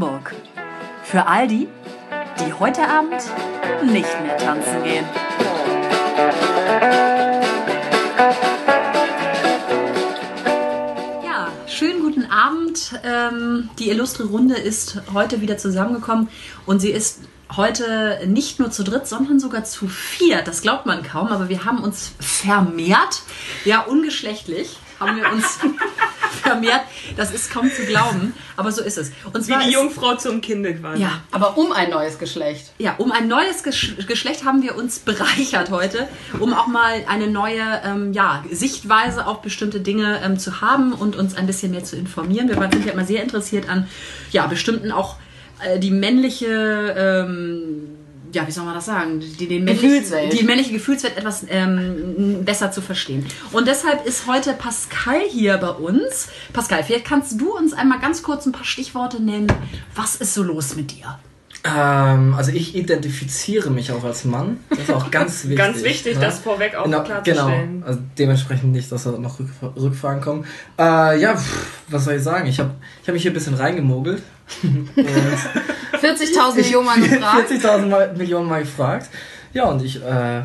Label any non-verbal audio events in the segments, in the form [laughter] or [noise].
Hamburg. Für all die, die heute Abend nicht mehr tanzen gehen. Ja, schönen guten Abend. Ähm, die illustre Runde ist heute wieder zusammengekommen und sie ist heute nicht nur zu dritt, sondern sogar zu vier. Das glaubt man kaum, aber wir haben uns vermehrt. Ja, ungeschlechtlich haben wir uns [laughs] vermehrt. Das ist kaum zu glauben, aber so ist es. Und zwar Wie die Jungfrau zum Kinde quasi. Ja, aber um ein neues Geschlecht. Ja, um ein neues Gesch Geschlecht haben wir uns bereichert heute, um auch mal eine neue ähm, ja, Sichtweise auf bestimmte Dinge ähm, zu haben und uns ein bisschen mehr zu informieren. Wir sind ja immer sehr interessiert an ja, bestimmten auch äh, die männliche ähm, ja, wie soll man das sagen, die, die, männliche, die männliche Gefühlswelt etwas ähm, besser zu verstehen. Und deshalb ist heute Pascal hier bei uns. Pascal, vielleicht kannst du uns einmal ganz kurz ein paar Stichworte nennen. Was ist so los mit dir? Ähm, also ich identifiziere mich auch als Mann. Das ist auch ganz [laughs] wichtig. ganz wichtig, ne? das vorweg auch genau, klarzustellen. Genau, also dementsprechend nicht, dass da noch Rückfragen kommen. Äh, ja, pff, was soll ich sagen? Ich habe ich hab mich hier ein bisschen reingemogelt. 40.000 Millionen Mal gefragt. 40.000 Millionen Mal gefragt. Ja, und ich, äh,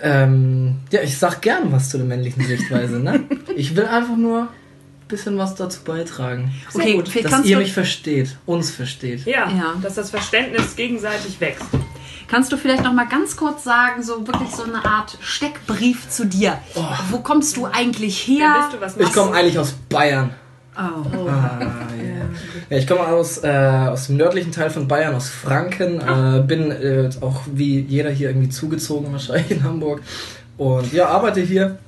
ähm, ja, ich sag gern was zu der männlichen Sichtweise, ne? Ich will einfach nur bisschen was dazu beitragen. Okay, gut. Dass ihr mich versteht, uns versteht. Ja, ja, dass das Verständnis gegenseitig wächst. Kannst du vielleicht noch mal ganz kurz sagen, so wirklich so eine Art Steckbrief zu dir? Oh. Wo kommst du eigentlich her? Du, ich komme eigentlich aus Bayern. Oh. Ah, yeah. Ja, ich komme aus, äh, aus dem nördlichen Teil von Bayern, aus Franken. Äh, bin äh, auch wie jeder hier irgendwie zugezogen, wahrscheinlich in Hamburg. Und ja, arbeite hier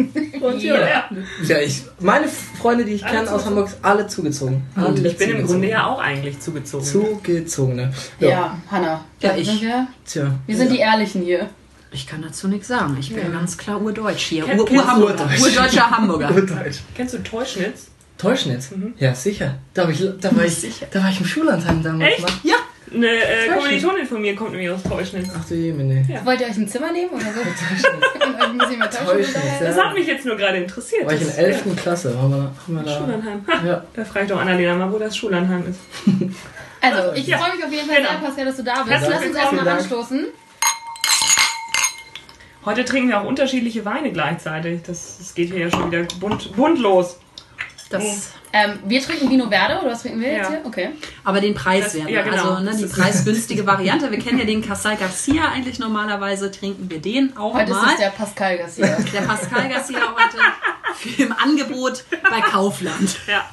[laughs] und ja, ja. ja ich, meine Freunde, die ich kenne aus Hamburg, alle zugezogen. Alle ich bin zugezogen. im Grunde ja auch eigentlich zugezogen. Zugezogene. Ja, ja Hanna. Ja, ich. Wir? Tja. Wir sind die Ehrlichen hier. Ich kann dazu nichts sagen. Ich bin ganz klar urdeutsch hier. Ur, Ur Hamburger. Urdeutscher Hamburger. [laughs] Urdeutsch. Kennst du Teuschnitz? Teuschnitz? Mhm. Ja, sicher. Da, ich, da, war ich, da war ich im Schullandheim damals. Echt? Ja. Eine äh, Kommilitonin von mir kommt nämlich aus Teuschnitz. Ach du Jemine. Ja. Wollt ihr euch ein Zimmer nehmen oder so? [laughs] ein Teuschnitz. Das hat mich jetzt nur gerade interessiert. War ich in 11. Ja. Klasse. Haben wir, haben wir da Schulanheim. Ja. Da frage ich doch Annalena mal, wo das Schulanheim ist. [laughs] Also, ich ja. freue mich auf jeden Fall genau. sehr, Pascal, dass du da bist. Lass uns erstmal anstoßen. Heute trinken wir auch unterschiedliche Weine gleichzeitig. Das, das geht hier ja schon wieder bunt, bunt los. Das oh. ähm, wir trinken Vino Verde oder was trinken wir ja. jetzt hier? Okay. Aber den preiswerten, ja, genau. also ne, die preisgünstige [laughs] Variante. Wir kennen ja den Casal Garcia eigentlich normalerweise, trinken wir den auch heute mal. Heute ist es der Pascal Garcia. [laughs] Der Pascal Garcia heute für im Angebot bei Kaufland. Ja.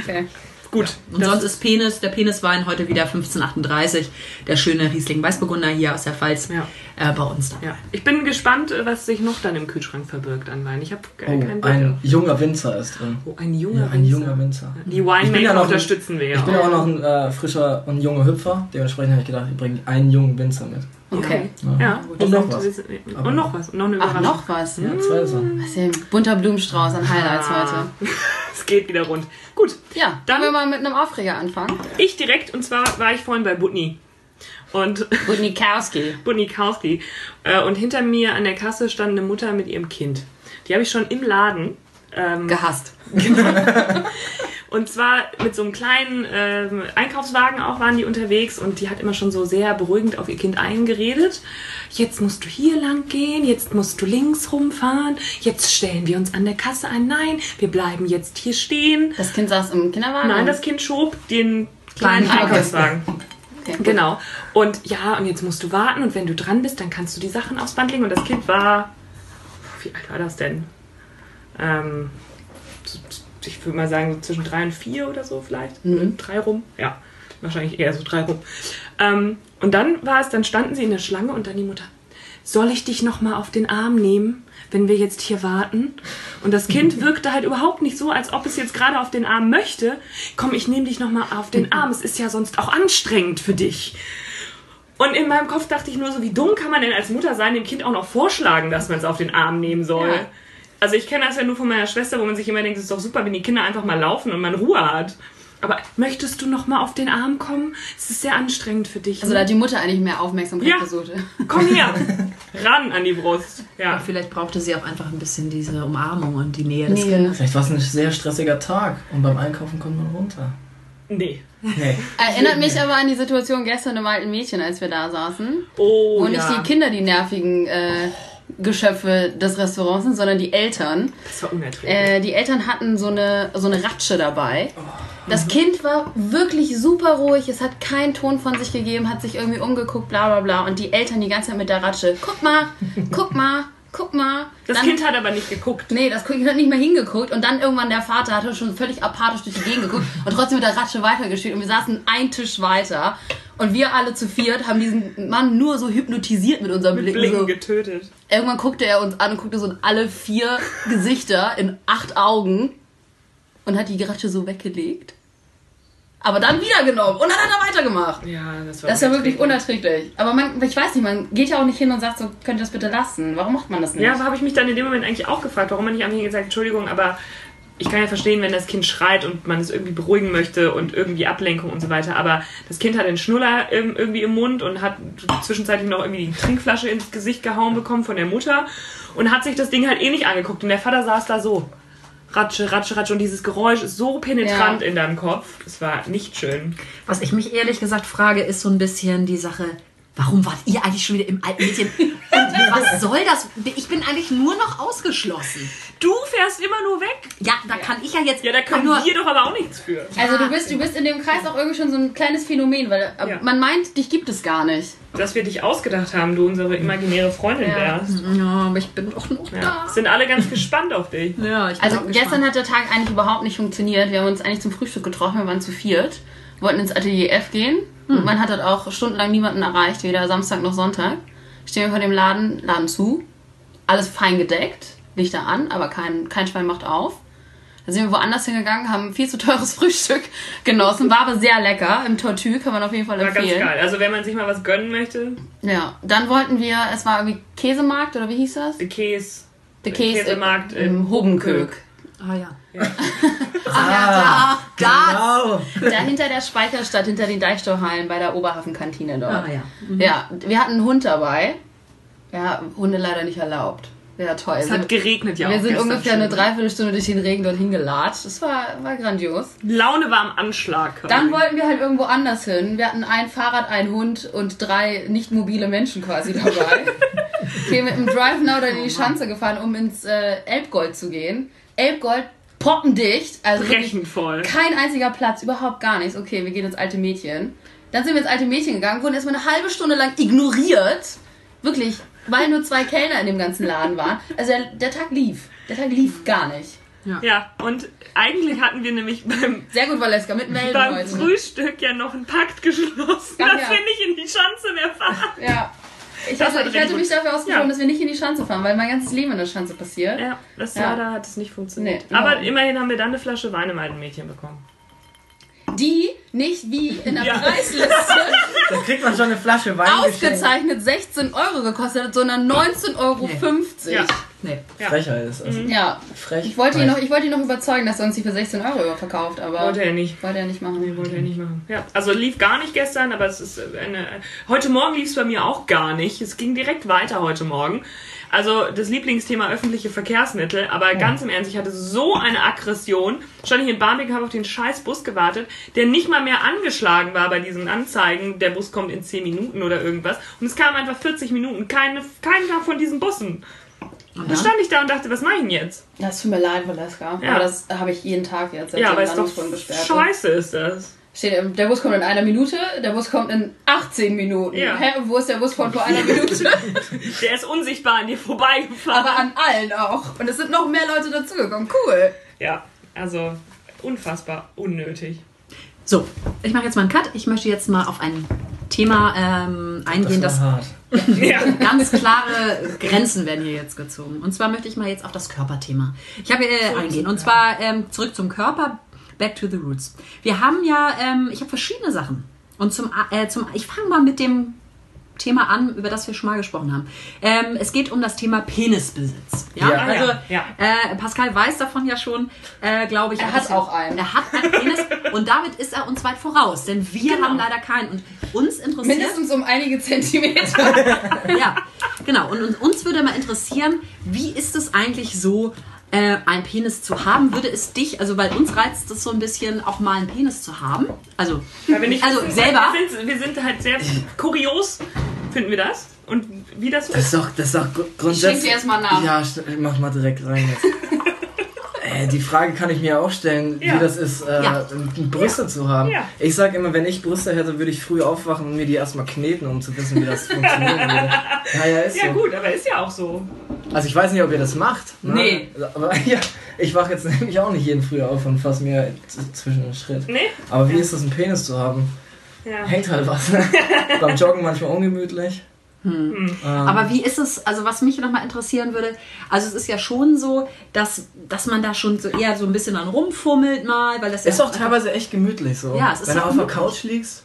Okay. Gut. Und sonst ist Penis, der Peniswein heute wieder 1538, der schöne Riesling Weißburgunder hier aus der Pfalz ja. äh, bei uns da. Ja. Ich bin gespannt, was sich noch dann im Kühlschrank verbirgt an Wein. Ich habe oh, keinen Ein junger Winzer ist drin. Oh, ein junger ja, Ein Winzer. junger Winzer. Die Winemaker ja unterstützen wir ja. Ich bin ja auch noch ein äh, frischer und junger Hüpfer. Dementsprechend habe ich gedacht, ich bringe einen jungen Winzer mit. Okay. Ja. ja. Und, noch was. und noch was. Und noch eine Ach, noch was. Ja, zwei Sachen. Das ist ja ein bunter Blumenstrauß an Highlights ah. heute. [laughs] es geht wieder rund. Gut. Ja, dann wir mal mit einem Aufreger anfangen. Ich direkt, und zwar war ich vorhin bei Butni. Und [laughs] Butnikowski. Butnikowski. Äh, und hinter mir an der Kasse stand eine Mutter mit ihrem Kind. Die habe ich schon im Laden ähm, gehasst. Genau. [laughs] [laughs] Und zwar mit so einem kleinen ähm, Einkaufswagen auch waren die unterwegs und die hat immer schon so sehr beruhigend auf ihr Kind eingeredet. Jetzt musst du hier lang gehen, jetzt musst du links rumfahren, jetzt stellen wir uns an der Kasse ein. Nein, wir bleiben jetzt hier stehen. Das Kind saß im Kinderwagen? Nein, das Kind schob den kleinen Einkaufswagen. [laughs] Okay. Genau. Und ja, und jetzt musst du warten und wenn du dran bist, dann kannst du die Sachen aufs Band legen. Und das Kind war, wie alt war das denn? Ähm, ich würde mal sagen, so zwischen drei und vier oder so vielleicht. Mhm. Drei rum. Ja, wahrscheinlich eher so drei rum. Ähm, und dann war es, dann standen sie in der Schlange und dann die Mutter, soll ich dich nochmal auf den Arm nehmen, wenn wir jetzt hier warten? Und das Kind [laughs] wirkte halt überhaupt nicht so, als ob es jetzt gerade auf den Arm möchte. Komm, ich nehme dich nochmal auf den Arm. Es ist ja sonst auch anstrengend für dich. Und in meinem Kopf dachte ich nur so, wie dumm kann man denn als Mutter sein, dem Kind auch noch vorschlagen, dass man es auf den Arm nehmen soll? Ja. Also ich kenne das ja nur von meiner Schwester, wo man sich immer denkt, es ist doch super, wenn die Kinder einfach mal laufen und man Ruhe hat. Aber möchtest du noch mal auf den Arm kommen? Es ist sehr anstrengend für dich. Also ne? da hat die Mutter eigentlich mehr Aufmerksamkeit ja. versucht. Komm her, [laughs] ran an die Brust. Ja. Und vielleicht brauchte sie auch einfach ein bisschen diese Umarmung und die Nähe des nee. Kindes. Vielleicht war es ein sehr stressiger Tag und beim Einkaufen kommt man runter. Nee. nee. Erinnert mich aber an die Situation gestern im alten Mädchen, als wir da saßen. Oh, Wo ja. nicht die Kinder die nervigen äh, Geschöpfe des Restaurants sind, sondern die Eltern. Das war unerträglich. Äh, die Eltern hatten so eine, so eine Ratsche dabei. Oh. Das Kind war wirklich super ruhig, es hat keinen Ton von sich gegeben, hat sich irgendwie umgeguckt, bla bla bla. Und die Eltern die ganze Zeit mit der Ratsche, guck mal, guck mal, guck mal. Das dann, Kind hat aber nicht geguckt. Nee, das Kind hat nicht mehr hingeguckt. Und dann irgendwann der Vater hatte schon völlig apathisch durch die Gegend geguckt und trotzdem mit der Ratsche weitergespielt. Und wir saßen einen Tisch weiter. Und wir alle zu viert haben diesen Mann nur so hypnotisiert mit unserem Blick. Blicken so. getötet. Irgendwann guckte er uns an und guckte so in alle vier Gesichter in acht Augen und hat die Ratsche so weggelegt aber dann wieder genommen und dann hat er weitergemacht. Ja, das war Das ist ja wirklich unerträglich. Aber man, ich weiß nicht, man geht ja auch nicht hin und sagt so, könnt ihr das bitte lassen? Warum macht man das nicht? Ja, aber habe ich mich dann in dem Moment eigentlich auch gefragt, warum man nicht einfach gesagt, Entschuldigung, aber ich kann ja verstehen, wenn das Kind schreit und man es irgendwie beruhigen möchte und irgendwie Ablenkung und so weiter, aber das Kind hat einen Schnuller irgendwie im Mund und hat zwischenzeitlich noch irgendwie die Trinkflasche ins Gesicht gehauen bekommen von der Mutter und hat sich das Ding halt eh nicht angeguckt und der Vater saß da so. Ratsche, Ratsche, Ratsche. Und dieses Geräusch ist so penetrant ja. in deinem Kopf. Es war nicht schön. Was ich mich ehrlich gesagt frage, ist so ein bisschen die Sache, warum wart ihr eigentlich schon wieder im alten Mädchen? Und [laughs] was soll das? Ich bin eigentlich nur noch ausgeschlossen. Du fährst immer nur weg. Ja, da kann ich ja jetzt. Ja, da können nur, wir doch aber auch nichts für. Also du bist, du bist in dem Kreis auch irgendwie schon so ein kleines Phänomen, weil äh, ja. man meint, dich gibt es gar nicht. Dass wir dich ausgedacht haben, du unsere imaginäre Freundin ja. wärst. Ja, aber ich bin doch noch ja. da. Sind alle ganz gespannt auf dich. Ja, ich bin Also gestern gespannt. hat der Tag eigentlich überhaupt nicht funktioniert. Wir haben uns eigentlich zum Frühstück getroffen, wir waren zu viert, wollten ins Atelier F gehen. Hm. Und man hat dort auch stundenlang niemanden erreicht, weder Samstag noch Sonntag. Stehen wir vor dem Laden, Laden zu, alles fein gedeckt Lichter an, aber kein, kein Schwein macht auf. Da sind wir woanders hingegangen, haben viel zu teures [laughs] Frühstück genossen, war aber sehr lecker. Im Tortue kann man auf jeden Fall war empfehlen. War ganz geil. Also wenn man sich mal was gönnen möchte. Ja, dann wollten wir, es war irgendwie Käsemarkt oder wie hieß das? Der Käse. Der Käse Käsemarkt im, im Hobenkög. Ah ja. ja. [laughs] ah, ja, da, genau. da hinter der Speicherstadt, hinter den Deichtorhallen bei der Oberhafenkantine dort. Ah ja. Mhm. Ja, wir hatten einen Hund dabei. Ja, Hunde leider nicht erlaubt. Ja, toll. Es hat geregnet ja Wir auch sind ungefähr schon. eine Dreiviertelstunde durch den Regen dorthin gelatscht. Das war, war grandios. Laune war am Anschlag. Dann wollten wir halt irgendwo anders hin. Wir hatten ein Fahrrad, ein Hund und drei nicht mobile Menschen quasi dabei. [laughs] okay, mit dem Drive Now dann in die Schanze gefahren, um ins äh, Elbgold zu gehen. Elbgold poppendicht. Also voll. Kein einziger Platz, überhaupt gar nichts. Okay, wir gehen ins alte Mädchen. Dann sind wir ins alte Mädchen gegangen, wurden erstmal eine halbe Stunde lang ignoriert. Wirklich weil nur zwei Kellner in dem ganzen Laden waren. Also der, der Tag lief. Der Tag lief gar nicht. Ja. ja, und eigentlich hatten wir nämlich beim, Sehr gut, Valeska, mit Melden beim heute. Frühstück ja noch einen Pakt geschlossen, Ach, dass ja. wir nicht in die Schanze mehr fahren. Ja. Ich, hatte, ich hatte mich dafür ausgesprochen, ja. dass wir nicht in die Schanze fahren, weil mein ganzes Leben in der Schanze passiert. Ja, das ja. leider hat es nicht funktioniert. Nee, Aber immerhin haben wir dann eine Flasche Wein im alten Mädchen bekommen die nicht wie in der ja. Preisliste [laughs] da kriegt man schon eine Flasche Wein ausgezeichnet 16 Euro gekostet hat, sondern 19,50 Euro. Nee. Ja. Nee. Ja. Frecher ist also mhm. Ja. Frech. Ich wollte, ihn noch, ich wollte ihn noch überzeugen, dass er uns die für 16 Euro verkauft, aber. Wollte er nicht. Wollte er nicht machen. Nee, wollte er nicht machen. Ja. Also lief gar nicht gestern, aber es ist eine. Heute Morgen lief es bei mir auch gar nicht. Es ging direkt weiter heute Morgen. Also das Lieblingsthema öffentliche Verkehrsmittel, aber oh. ganz im Ernst, ich hatte so eine Aggression. Stand ich in Barmbek, habe auf den scheiß Bus gewartet, der nicht mal mehr angeschlagen war bei diesen Anzeigen, der Bus kommt in 10 Minuten oder irgendwas. Und es kam einfach 40 Minuten, keine, keiner von diesen Bussen. Und dann stand ich da und dachte, was mache ich denn jetzt? Das tut mir leid, Valeska. Ja. Aber das habe ich jeden Tag jetzt, seit ja, aber ist doch Scheiße ist das. Steht, der Bus kommt in einer Minute, der Bus kommt in 18 Minuten. Ja. Hä, wo ist der Bus von vor einer [laughs] Minute? der ist unsichtbar an dir vorbeigefahren. Aber an allen auch. Und es sind noch mehr Leute dazugekommen. Cool. Ja, also unfassbar unnötig. So, ich mache jetzt mal einen Cut. Ich möchte jetzt mal auf ein Thema ähm, eingehen, das, das [laughs] ja. ganz klare Grenzen werden hier jetzt gezogen. Und zwar möchte ich mal jetzt auf das Körperthema. Ich habe äh, eingehen. Und zwar ähm, zurück zum Körper Back to the Roots. Wir haben ja, ähm, ich habe verschiedene Sachen. Und zum, äh, zum ich fange mal mit dem Thema an, über das wir schon mal gesprochen haben. Ähm, es geht um das Thema Penisbesitz. Ja, ja also ja, ja. Äh, Pascal weiß davon ja schon, äh, glaube ich. Er hat auch einen. Er hat einen Penis [laughs] und damit ist er uns weit voraus, denn wir genau. haben leider keinen. Und uns interessiert mindestens um einige Zentimeter. [laughs] ja, genau. Und, und, uns würde mal interessieren, wie ist es eigentlich so? Äh, einen Penis zu haben. Würde es dich, also bei uns reizt es so ein bisschen, auch mal einen Penis zu haben. Also, Weil wir nicht also wissen, selber. Wir sind, wir sind halt sehr kurios, finden wir das. Und wie das so Das ist. doch, das ist doch gr- grundsätzlich. Schenk dir erstmal nach. Ja, mach mal direkt rein jetzt. [laughs] äh, die Frage kann ich mir auch stellen, Ja. wie das ist, äh, Ja. Brüste zu haben. Ja. Ich sag immer, wenn ich Brüste hätte, würde ich früh aufwachen und mir die erstmal kneten, um zu wissen, wie das [laughs] funktionieren würde. Ja, ja, ist Ja so. gut, aber ist ja auch so. Also ich weiß nicht, ob ihr das macht. Ne? Nee. Aber [laughs] ja, ich wache jetzt [laughs] nämlich auch nicht jeden Früh auf und fasse mir zwischen den Schritt. Nee? Aber wie ist das, einen Penis zu haben? Ja. Hängt halt was. Ne? Beim Joggen manchmal ungemütlich. Hm. Ähm, Aber wie ist es, also was mich nochmal interessieren würde, also es ist ja schon so, dass, dass man da schon so eher so ein bisschen dann rumfummelt mal, weil das ja Ist auch teilweise echt gemütlich so. Ja, es ist Wenn du auch auf der. Couch liegst.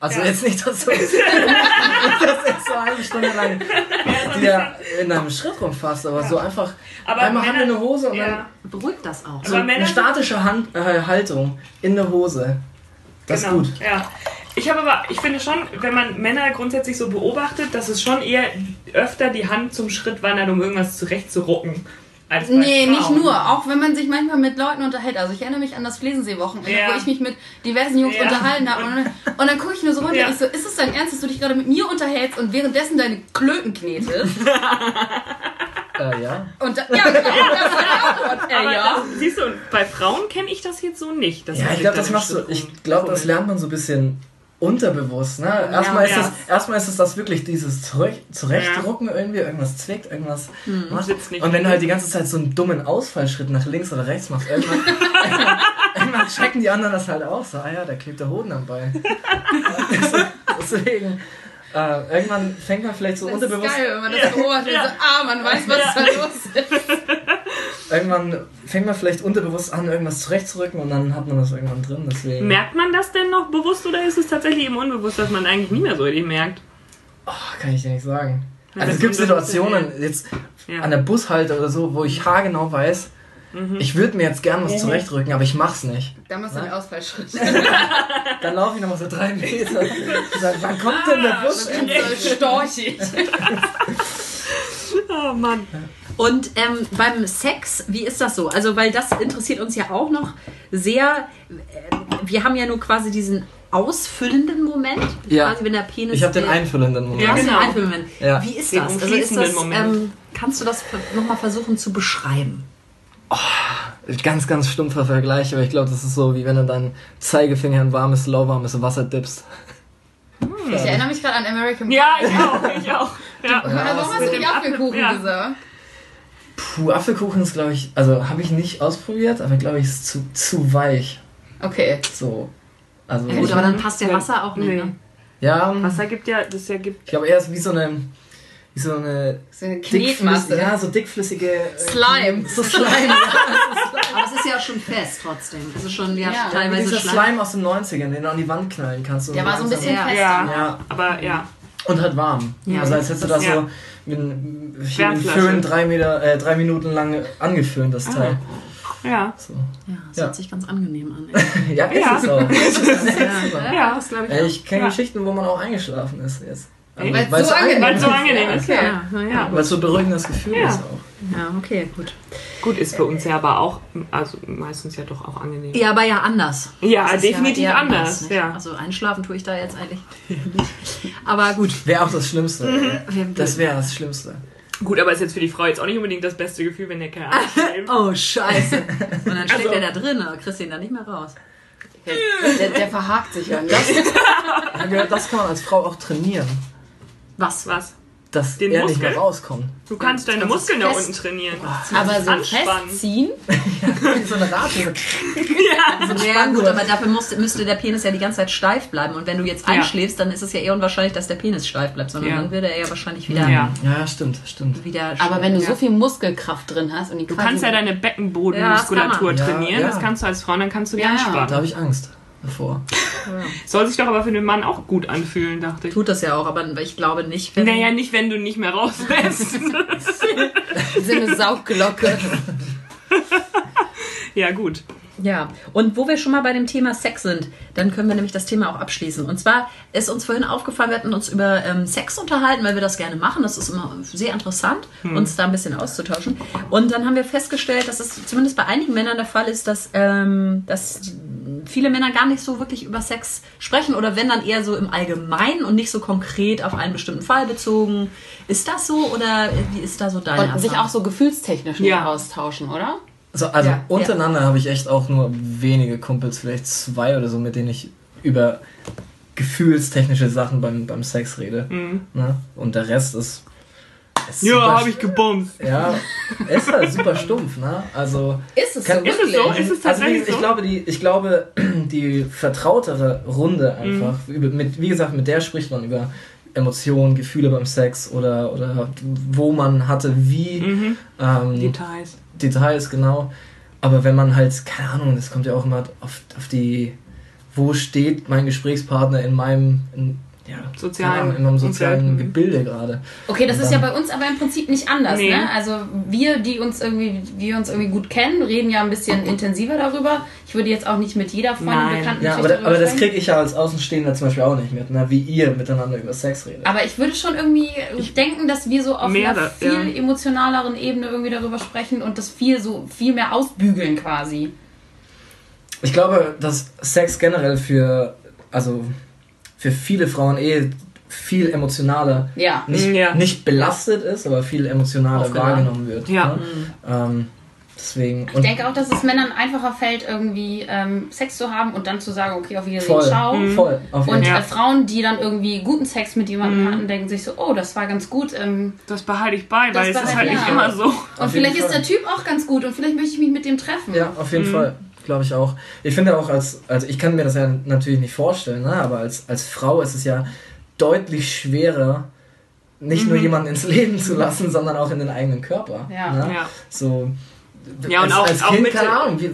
Also Ja. jetzt nicht, dass du [laughs] [laughs] dass jetzt so eine Stunde lang dir in deinem Schritt rumfasst, aber so einfach Aber einmal Hand in Männer- der Hose und Ja. beruhigt das auch. so Aber Männer- eine statische Hand, äh, Haltung in der Hose. Das genau. ist gut. Ja. Ich habe aber, ich finde schon, wenn man Männer grundsätzlich so beobachtet, dass es schon eher öfter die Hand zum Schritt wandert, um irgendwas zurechtzurucken. Als bei Nee, Frauen. nicht nur. Auch wenn man sich manchmal mit Leuten unterhält. Also ich erinnere mich an das Flesensee-Wochenende, Ja. wo ich mich mit diversen Jungs Ja. unterhalten habe. Und, und dann gucke ich nur so runter Ja. und ich so, ist es dein Ernst, dass du dich gerade mit mir unterhältst und währenddessen deine Klöten knetest? [laughs] Äh, ja. Und da, ja, genau, das war Antwort. Äh, Aber ja. das, siehst du, und bei Frauen kenne ich das jetzt so nicht. Ja, ich glaube, dann das machst du. Ich glaube, das lernt man so ein bisschen unterbewusst. Ne? Erstmal, Ja. ist es, erstmal ist es das wirklich dieses Zurecht, Zurechtrucken irgendwie, irgendwas zwickt, irgendwas macht. Sitzt nicht. Und wenn du halt die ganze Zeit so einen dummen Ausfallschritt nach links oder rechts machst, irgendwann, [laughs] irgendwann, irgendwann checken die anderen das halt auch. So, ah ja, da klebt der Hoden am Bein. [laughs] [laughs] Deswegen, äh, irgendwann fängt man vielleicht so Das ist unterbewusst, geil, wenn man das beobachtet. Ja. So, ah, man weiß, was da los ist. [laughs] irgendwann fängt man vielleicht unterbewusst an, irgendwas zurechtzurücken und dann hat man das irgendwann drin. Deswegen. Merkt man das denn noch bewusst oder ist es tatsächlich eben unbewusst, dass man eigentlich nie mehr so richtig merkt? Oh, kann ich dir nicht sagen. Ja, Also das es gibt ist Situationen, jetzt Ja. an der Bushalte oder so, wo ich haargenau weiß, ich würde mir jetzt gern was zurechtrücken, aber ich mach's nicht. Da machst du den Ausfallschritt. [laughs] Dann laufe ich nochmal so drei Meter sag, wann kommt denn der Bus? so storchig. [laughs] Oh Mann. Und ähm, beim Sex, wie ist das so? Also, weil das interessiert uns ja auch noch sehr. äh, Wir haben ja nur quasi diesen ausfüllenden Moment, Ja. quasi wenn der Penis. Ich habe den einfüllenden Moment. Ja, genau. genau. Moment. Ja. Wie ist Den das? Also ist das ähm, kannst du das nochmal versuchen zu beschreiben? Ganz, ganz stumpfer Vergleich, aber ich glaube, das ist so, wie wenn du deinen Zeigefinger in warmes, lauwarmes Wasser dippst. Ich erinnere mich gerade an American Pie. Ja, ich auch, ich auch. [laughs] Ja. Warum hast du nicht Apfelkuchen Ja. gesagt? Puh, Apfelkuchen ist, glaube ich, also habe ich nicht ausprobiert, aber glaube ich, ist zu, zu weich. Okay. So. Also, Ja, gut, aber dann passt ja Ja. Wasser auch nicht. Nee. Ne? ja, Wasser gibt ja, das ja gibt. ich glaube eher ist wie so eine, wie so eine So eine dickflüssige, Knetmasse. ja, so dickflüssige äh, Slime. So Slime, ja. [laughs] Aber es ist ja schon fest trotzdem. Es ist schon ja, Ja, Wie teilweise dieser Schleim. Slime aus den 90ern, den du an die Wand knallen kannst. Der war so ein bisschen Ja. fester. Ja, Ja, aber ja. und halt warm. Ja, also als hättest du das ja. so mit, einem- hier mit. Föhn drei, Meter, äh, drei Minuten lang angeföhnt, das Teil. Ja. So. Ja, das Ja. hört sich ganz angenehm an. [laughs] Ja, ist Ja. es auch. [laughs] ja, Ja. das glaube ich. Äh, ich kenne Ja. Geschichten, wo man auch eingeschlafen ist jetzt. So Weil es so angenehm ist. Okay. Ja. Ja, ja. Weil es so ein beruhigendes Gefühl Ja. ist auch. ja, okay, gut. Gut, ist für uns ja aber auch, also meistens ja doch auch angenehm. Ja, aber ja anders. Ja, Das definitiv eher anders, nicht? ja. Also einschlafen tue ich da jetzt eigentlich nicht. Aber gut. Wäre auch das Schlimmste. Mhm. Das wäre das Schlimmste. Gut, aber ist jetzt für die Frau jetzt auch nicht unbedingt das beste Gefühl, wenn der Kerl [laughs] einschläft. Oh, scheiße. Und dann steckt Also- er da drin, aber kriegst ihn da nicht mehr raus. Der, der verhakt sich ja. Das, [laughs] ja, gehört, das kann man als Frau auch trainieren. Was? Was? Dass Den er nicht Muskel? mehr rauskommt. Du kannst deine Das ist Muskeln da unten trainieren. Aber so Anspannen. festziehen? [laughs] so eine Rate. [laughs] Ja, gut, aber dafür musste, müsste der Penis ja die ganze Zeit steif bleiben. Und wenn du jetzt Ja. einschläfst, dann ist es ja eher unwahrscheinlich, dass der Penis steif bleibt, sondern Ja. dann würde er ja wahrscheinlich wieder. Ja. Ja, stimmt, stimmt. wieder Aber wenn du ja. so viel Muskelkraft drin hast und die Du kannst ja deine Beckenbodenmuskulatur Ja, trainieren, Ja, das ja. kannst du als Frau, dann kannst du die Ja, ja. Da anspannen. habe ich Angst davor. [laughs] Soll sich doch aber für den Mann auch gut anfühlen, dachte ich. Tut das ja auch, aber ich glaube nicht, wenn. Naja, nicht, wenn du nicht mehr rauslässt. so [laughs] eine Saugglocke. ja, gut. Ja, und wo wir schon mal bei dem Thema Sex sind, dann können wir nämlich das Thema auch abschließen. Und zwar ist uns vorhin aufgefallen, wir hatten uns über ähm, Sex unterhalten, weil wir das gerne machen. Das ist immer sehr interessant, hm. uns da ein bisschen auszutauschen. Und dann haben wir festgestellt, dass es zumindest bei einigen Männern der Fall ist, dass, ähm, dass viele Männer gar nicht so wirklich über Sex sprechen oder wenn dann eher so im Allgemeinen und nicht so konkret auf einen bestimmten Fall bezogen. Ist das so oder wie ist da so deine Und Erfahrung? sich auch so gefühlstechnisch ja. austauschen, oder? So, also ja, untereinander ja. habe ich echt auch nur wenige Kumpels, vielleicht zwei oder so, mit denen ich über gefühlstechnische Sachen beim, beim Sex rede. Mhm. Ne? Und der Rest ist. ist ja, habe ich gebombt. Ja, ist halt super stumpf, ne? Also. Ist es kann, so? Ist es so? Ist es also, wie, ich, glaube, die, ich glaube, [clears throat] die vertrautere Runde einfach, mhm. mit, wie gesagt, mit der spricht man über Emotionen, Gefühle beim Sex oder, oder wo man hatte, wie. Mhm. Ähm, Details. Details, genau. Aber wenn man halt, keine Ahnung, das kommt ja auch immer auf, auf die, wo steht mein Gesprächspartner in meinem, in, ja, sozialen, in meinem sozialen Gebilde gerade. Okay, das ist ja bei uns aber im Prinzip nicht anders. Nee. Ne? Also wir, die uns irgendwie, wir uns irgendwie gut kennen, reden ja ein bisschen intensiver darüber. Ich würde jetzt auch nicht mit jeder Freundin Bekannten Ja, aber, aber das kriege ich ja als Außenstehender zum Beispiel auch nicht mit, ne? wie ihr miteinander über Sex redet. Aber ich würde schon irgendwie ich denken, dass wir so auf einer da, viel ja. emotionaleren Ebene irgendwie darüber sprechen und das viel so viel mehr ausbügeln quasi. Ich glaube, dass Sex generell für also für viele Frauen eh viel emotionaler, ja. Nicht, mhm, ja. nicht belastet ist, aber viel emotionaler wahrgenommen wird. Ja. Ne? Ähm, deswegen. Ich denke auch, dass es Männern einfacher fällt, irgendwie ähm, Sex zu haben und dann zu sagen, okay, auf Wiedersehen, voll, ciao. Mhm. Voll, auf und äh, Frauen, die dann irgendwie guten Sex mit jemandem mhm. hatten, denken sich so, oh, das war ganz gut. Ähm, das behalte ich bei, weil es ist halt ja. nicht immer so. Und vielleicht ist der Typ auch ganz gut und vielleicht möchte ich mich mit dem treffen. Ja, auf jeden mhm. Fall glaube ich auch. Ich finde auch als, also ich kann mir das ja natürlich nicht vorstellen, ne? aber als, als Frau ist es ja deutlich schwerer, nicht mhm. nur jemanden ins Leben zu lassen, sondern auch in den eigenen Körper. Ja. Ne? ja. So, ja, und als, auch, als Kind, auch keine Ahnung, wie,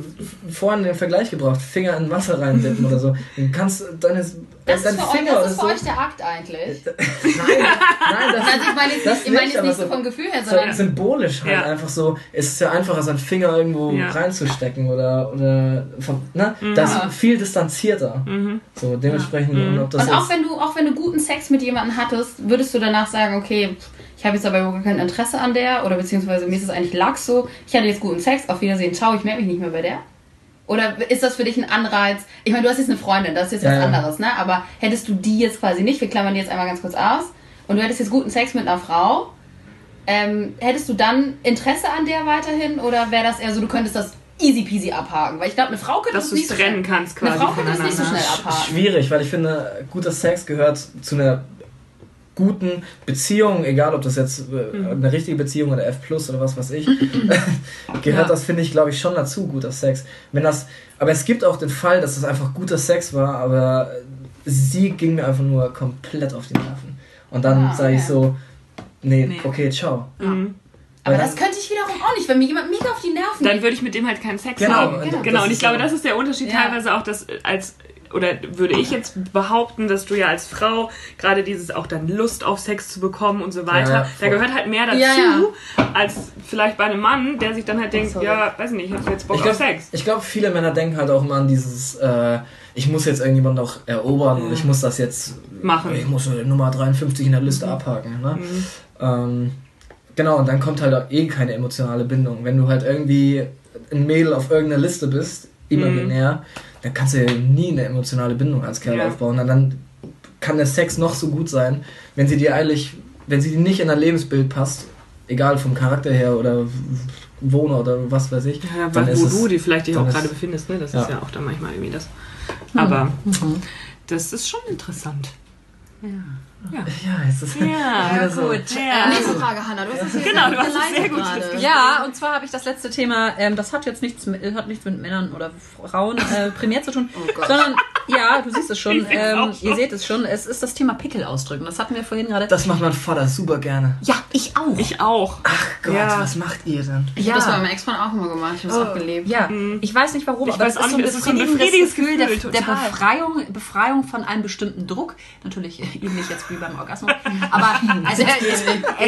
vorhin den Vergleich gebracht, Finger in Wasser reindippen oder so. Du kannst deine, das deine ist Finger euch, Das ist für euch der Akt eigentlich. [laughs] nein, nein, das, [laughs] also ich meine jetzt nicht, ich meine jetzt nicht so vom Gefühl her, sondern... Symbolisch halt ja. einfach so, es ist ja einfacher, seinen Finger irgendwo ja. reinzustecken oder, oder von, ne? Mhm. das ist viel distanzierter. Mhm. So, dementsprechend. Mhm. Und, und auch, wenn du, auch wenn du guten Sex mit jemandem hattest, würdest du danach sagen, okay habe jetzt aber überhaupt kein Interesse an der oder beziehungsweise mir ist es eigentlich Lachs so, ich hatte jetzt guten Sex, auf Wiedersehen, ciao, ich melde mich nicht mehr bei der? Oder ist das für dich ein Anreiz? Ich meine, du hast jetzt eine Freundin, das ist jetzt ja, was anderes, ne? Aber hättest du die jetzt quasi nicht, wir klammern die jetzt einmal ganz kurz aus, und du hättest jetzt guten Sex mit einer Frau, ähm, hättest du dann Interesse an der weiterhin oder wäre das eher so, du könntest das easy peasy abhaken? Weil ich glaube, eine Frau könnte Dass das nicht so trennen kannst quasi. Eine Frau könnte das nicht so schnell abhaken. Schwierig, weil ich finde, guter Sex gehört zu einer guten Beziehungen, egal ob das jetzt äh, mhm. eine richtige Beziehung oder F plus oder was weiß ich, [laughs] gehört ja. das, finde ich, glaube ich, schon dazu, guter Sex. Wenn das, aber es gibt auch den Fall, dass es das einfach guter Sex war, aber sie ging mir einfach nur komplett auf die Nerven. Und dann ah, sage ich so, nee, nee, okay, ciao. Mhm. Aber das könnte ich wiederum auch nicht, wenn mir jemand mega auf die Nerven Dann würde ich mit dem halt keinen Sex genau, haben. Genau, genau. und ich glaube, das ist der Unterschied ja. teilweise auch, dass als oder würde ich jetzt behaupten, dass du ja als Frau gerade dieses auch dann Lust auf Sex zu bekommen und so weiter, ja, da gehört halt mehr dazu, ja, ja. als vielleicht bei einem Mann, der sich dann halt denkt, Sorry. ja, weiß nicht, ich habe jetzt Bock glaub, auf Sex. Ich glaube, viele Männer denken halt auch immer an dieses, äh, ich muss jetzt irgendjemanden auch erobern und ich muss das jetzt machen. Ich muss Nummer 53 in der Liste mhm. abhaken. Ne? Mhm. Ähm, genau, und dann kommt halt auch eh keine emotionale Bindung. Wenn du halt irgendwie ein Mädel auf irgendeiner Liste bist, imaginär, mhm dann kannst du ja nie eine emotionale Bindung als Kerl ja. aufbauen. Und dann kann der Sex noch so gut sein, wenn sie dir eigentlich, wenn sie dir nicht in dein Lebensbild passt, egal vom Charakter her oder Wohner oder was weiß ich. Ja, dann wo du die vielleicht dich auch gerade befindest, ne? Das ja. ist ja auch dann manchmal irgendwie das. Aber mhm. das ist schon interessant. Ja. Ja, ja es ist ja, so. gut. Ja. Nächste Frage, Hanna. Du hast das genau, du hast es sehr gut gerade. Ja, und zwar habe ich das letzte Thema, ähm, das hat jetzt nichts mit, hat nichts mit Männern oder Frauen äh, primär zu tun, oh sondern, ja, du siehst es schon, ähm, schon, ihr seht es schon, es ist das Thema Pickel ausdrücken. Das hatten wir vorhin gerade. Das macht mein Vater super gerne. Ja, ich auch. Ich auch. Ach Gott, ja. was macht ihr denn? Ich ja. habe das bei meinem Ex-Mann auch immer gemacht. Ich habe es oh. auch gelebt. Ja, mhm. ich weiß nicht warum, ich aber das ist so ein, ist so ein befriedigendes Gefühl, der, der, Befreiung, Befreiung von einem bestimmten Druck. Natürlich ähnlich jetzt wie beim Orgasmus. Aber also es,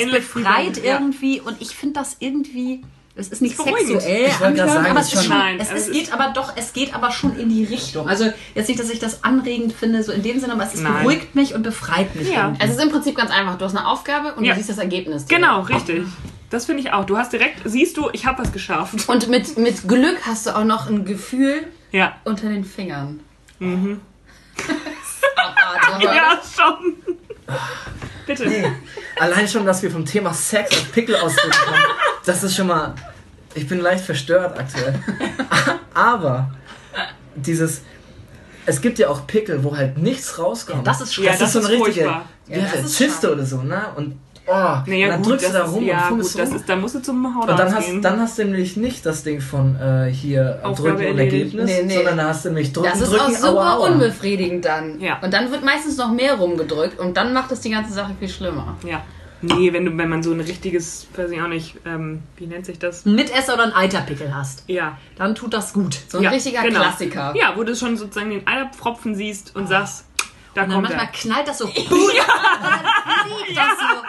es, befreit irgendwie und ich finde das irgendwie Es ist nicht sexuell sagen, aber es es, ist schon, Nein, es, also geht aber doch, es geht aber schon in die Richtung. Also jetzt nicht, dass ich das anregend finde, so in dem Sinne, aber es ist, Nein. beruhigt mich und befreit mich. Ja. irgendwie. Es ist im Prinzip ganz einfach. Du hast eine Aufgabe und Ja. du siehst das Ergebnis. Genau, richtig. Das finde ich auch. Du hast direkt, siehst du, ich habe was geschafft. Und mit, mit Glück hast du auch noch ein Gefühl Ja. unter den Fingern. Mhm. [laughs] Ja, schon. Bitte. Nee. Allein schon, dass wir vom Thema Sex auf Pickel ausdrücken das ist schon mal. Ich bin leicht verstört aktuell. [laughs] Aber dieses. Es gibt ja auch Pickel, wo halt nichts rauskommt. das ist Ja, schrecklich. das so eine ist richtige furchtbar. wie heißt das das, ist Zyste oder so, ne? Und oh, Naja, und dann gut, drückst du das da rum ist, ja, und gut, das rum. ist, da musst du zum und Hautarzt dann hast, gehen. dann hast du nämlich nicht das Ding von äh, hier Aufgabe drücken und. Ergebnis, Nee, nee. sondern da hast du nämlich drücken, Das ist drücken, auch super aua, aua. unbefriedigend dann. Ja. Und dann wird meistens noch mehr rumgedrückt und dann macht es die ganze Sache viel schlimmer. ja. Nee, wenn du, wenn man so ein richtiges, weiß ich auch nicht, ähm, wie nennt sich das? Mitesser oder ein Eiterpickel hast, Ja. dann tut das gut. So ein ja, richtiger genau. Klassiker. Ja, wo du schon sozusagen den Eierpfropfen siehst und sagst, da Und dann kommt manchmal er. knallt das so. [laughs] Ja. dann fliegt das so.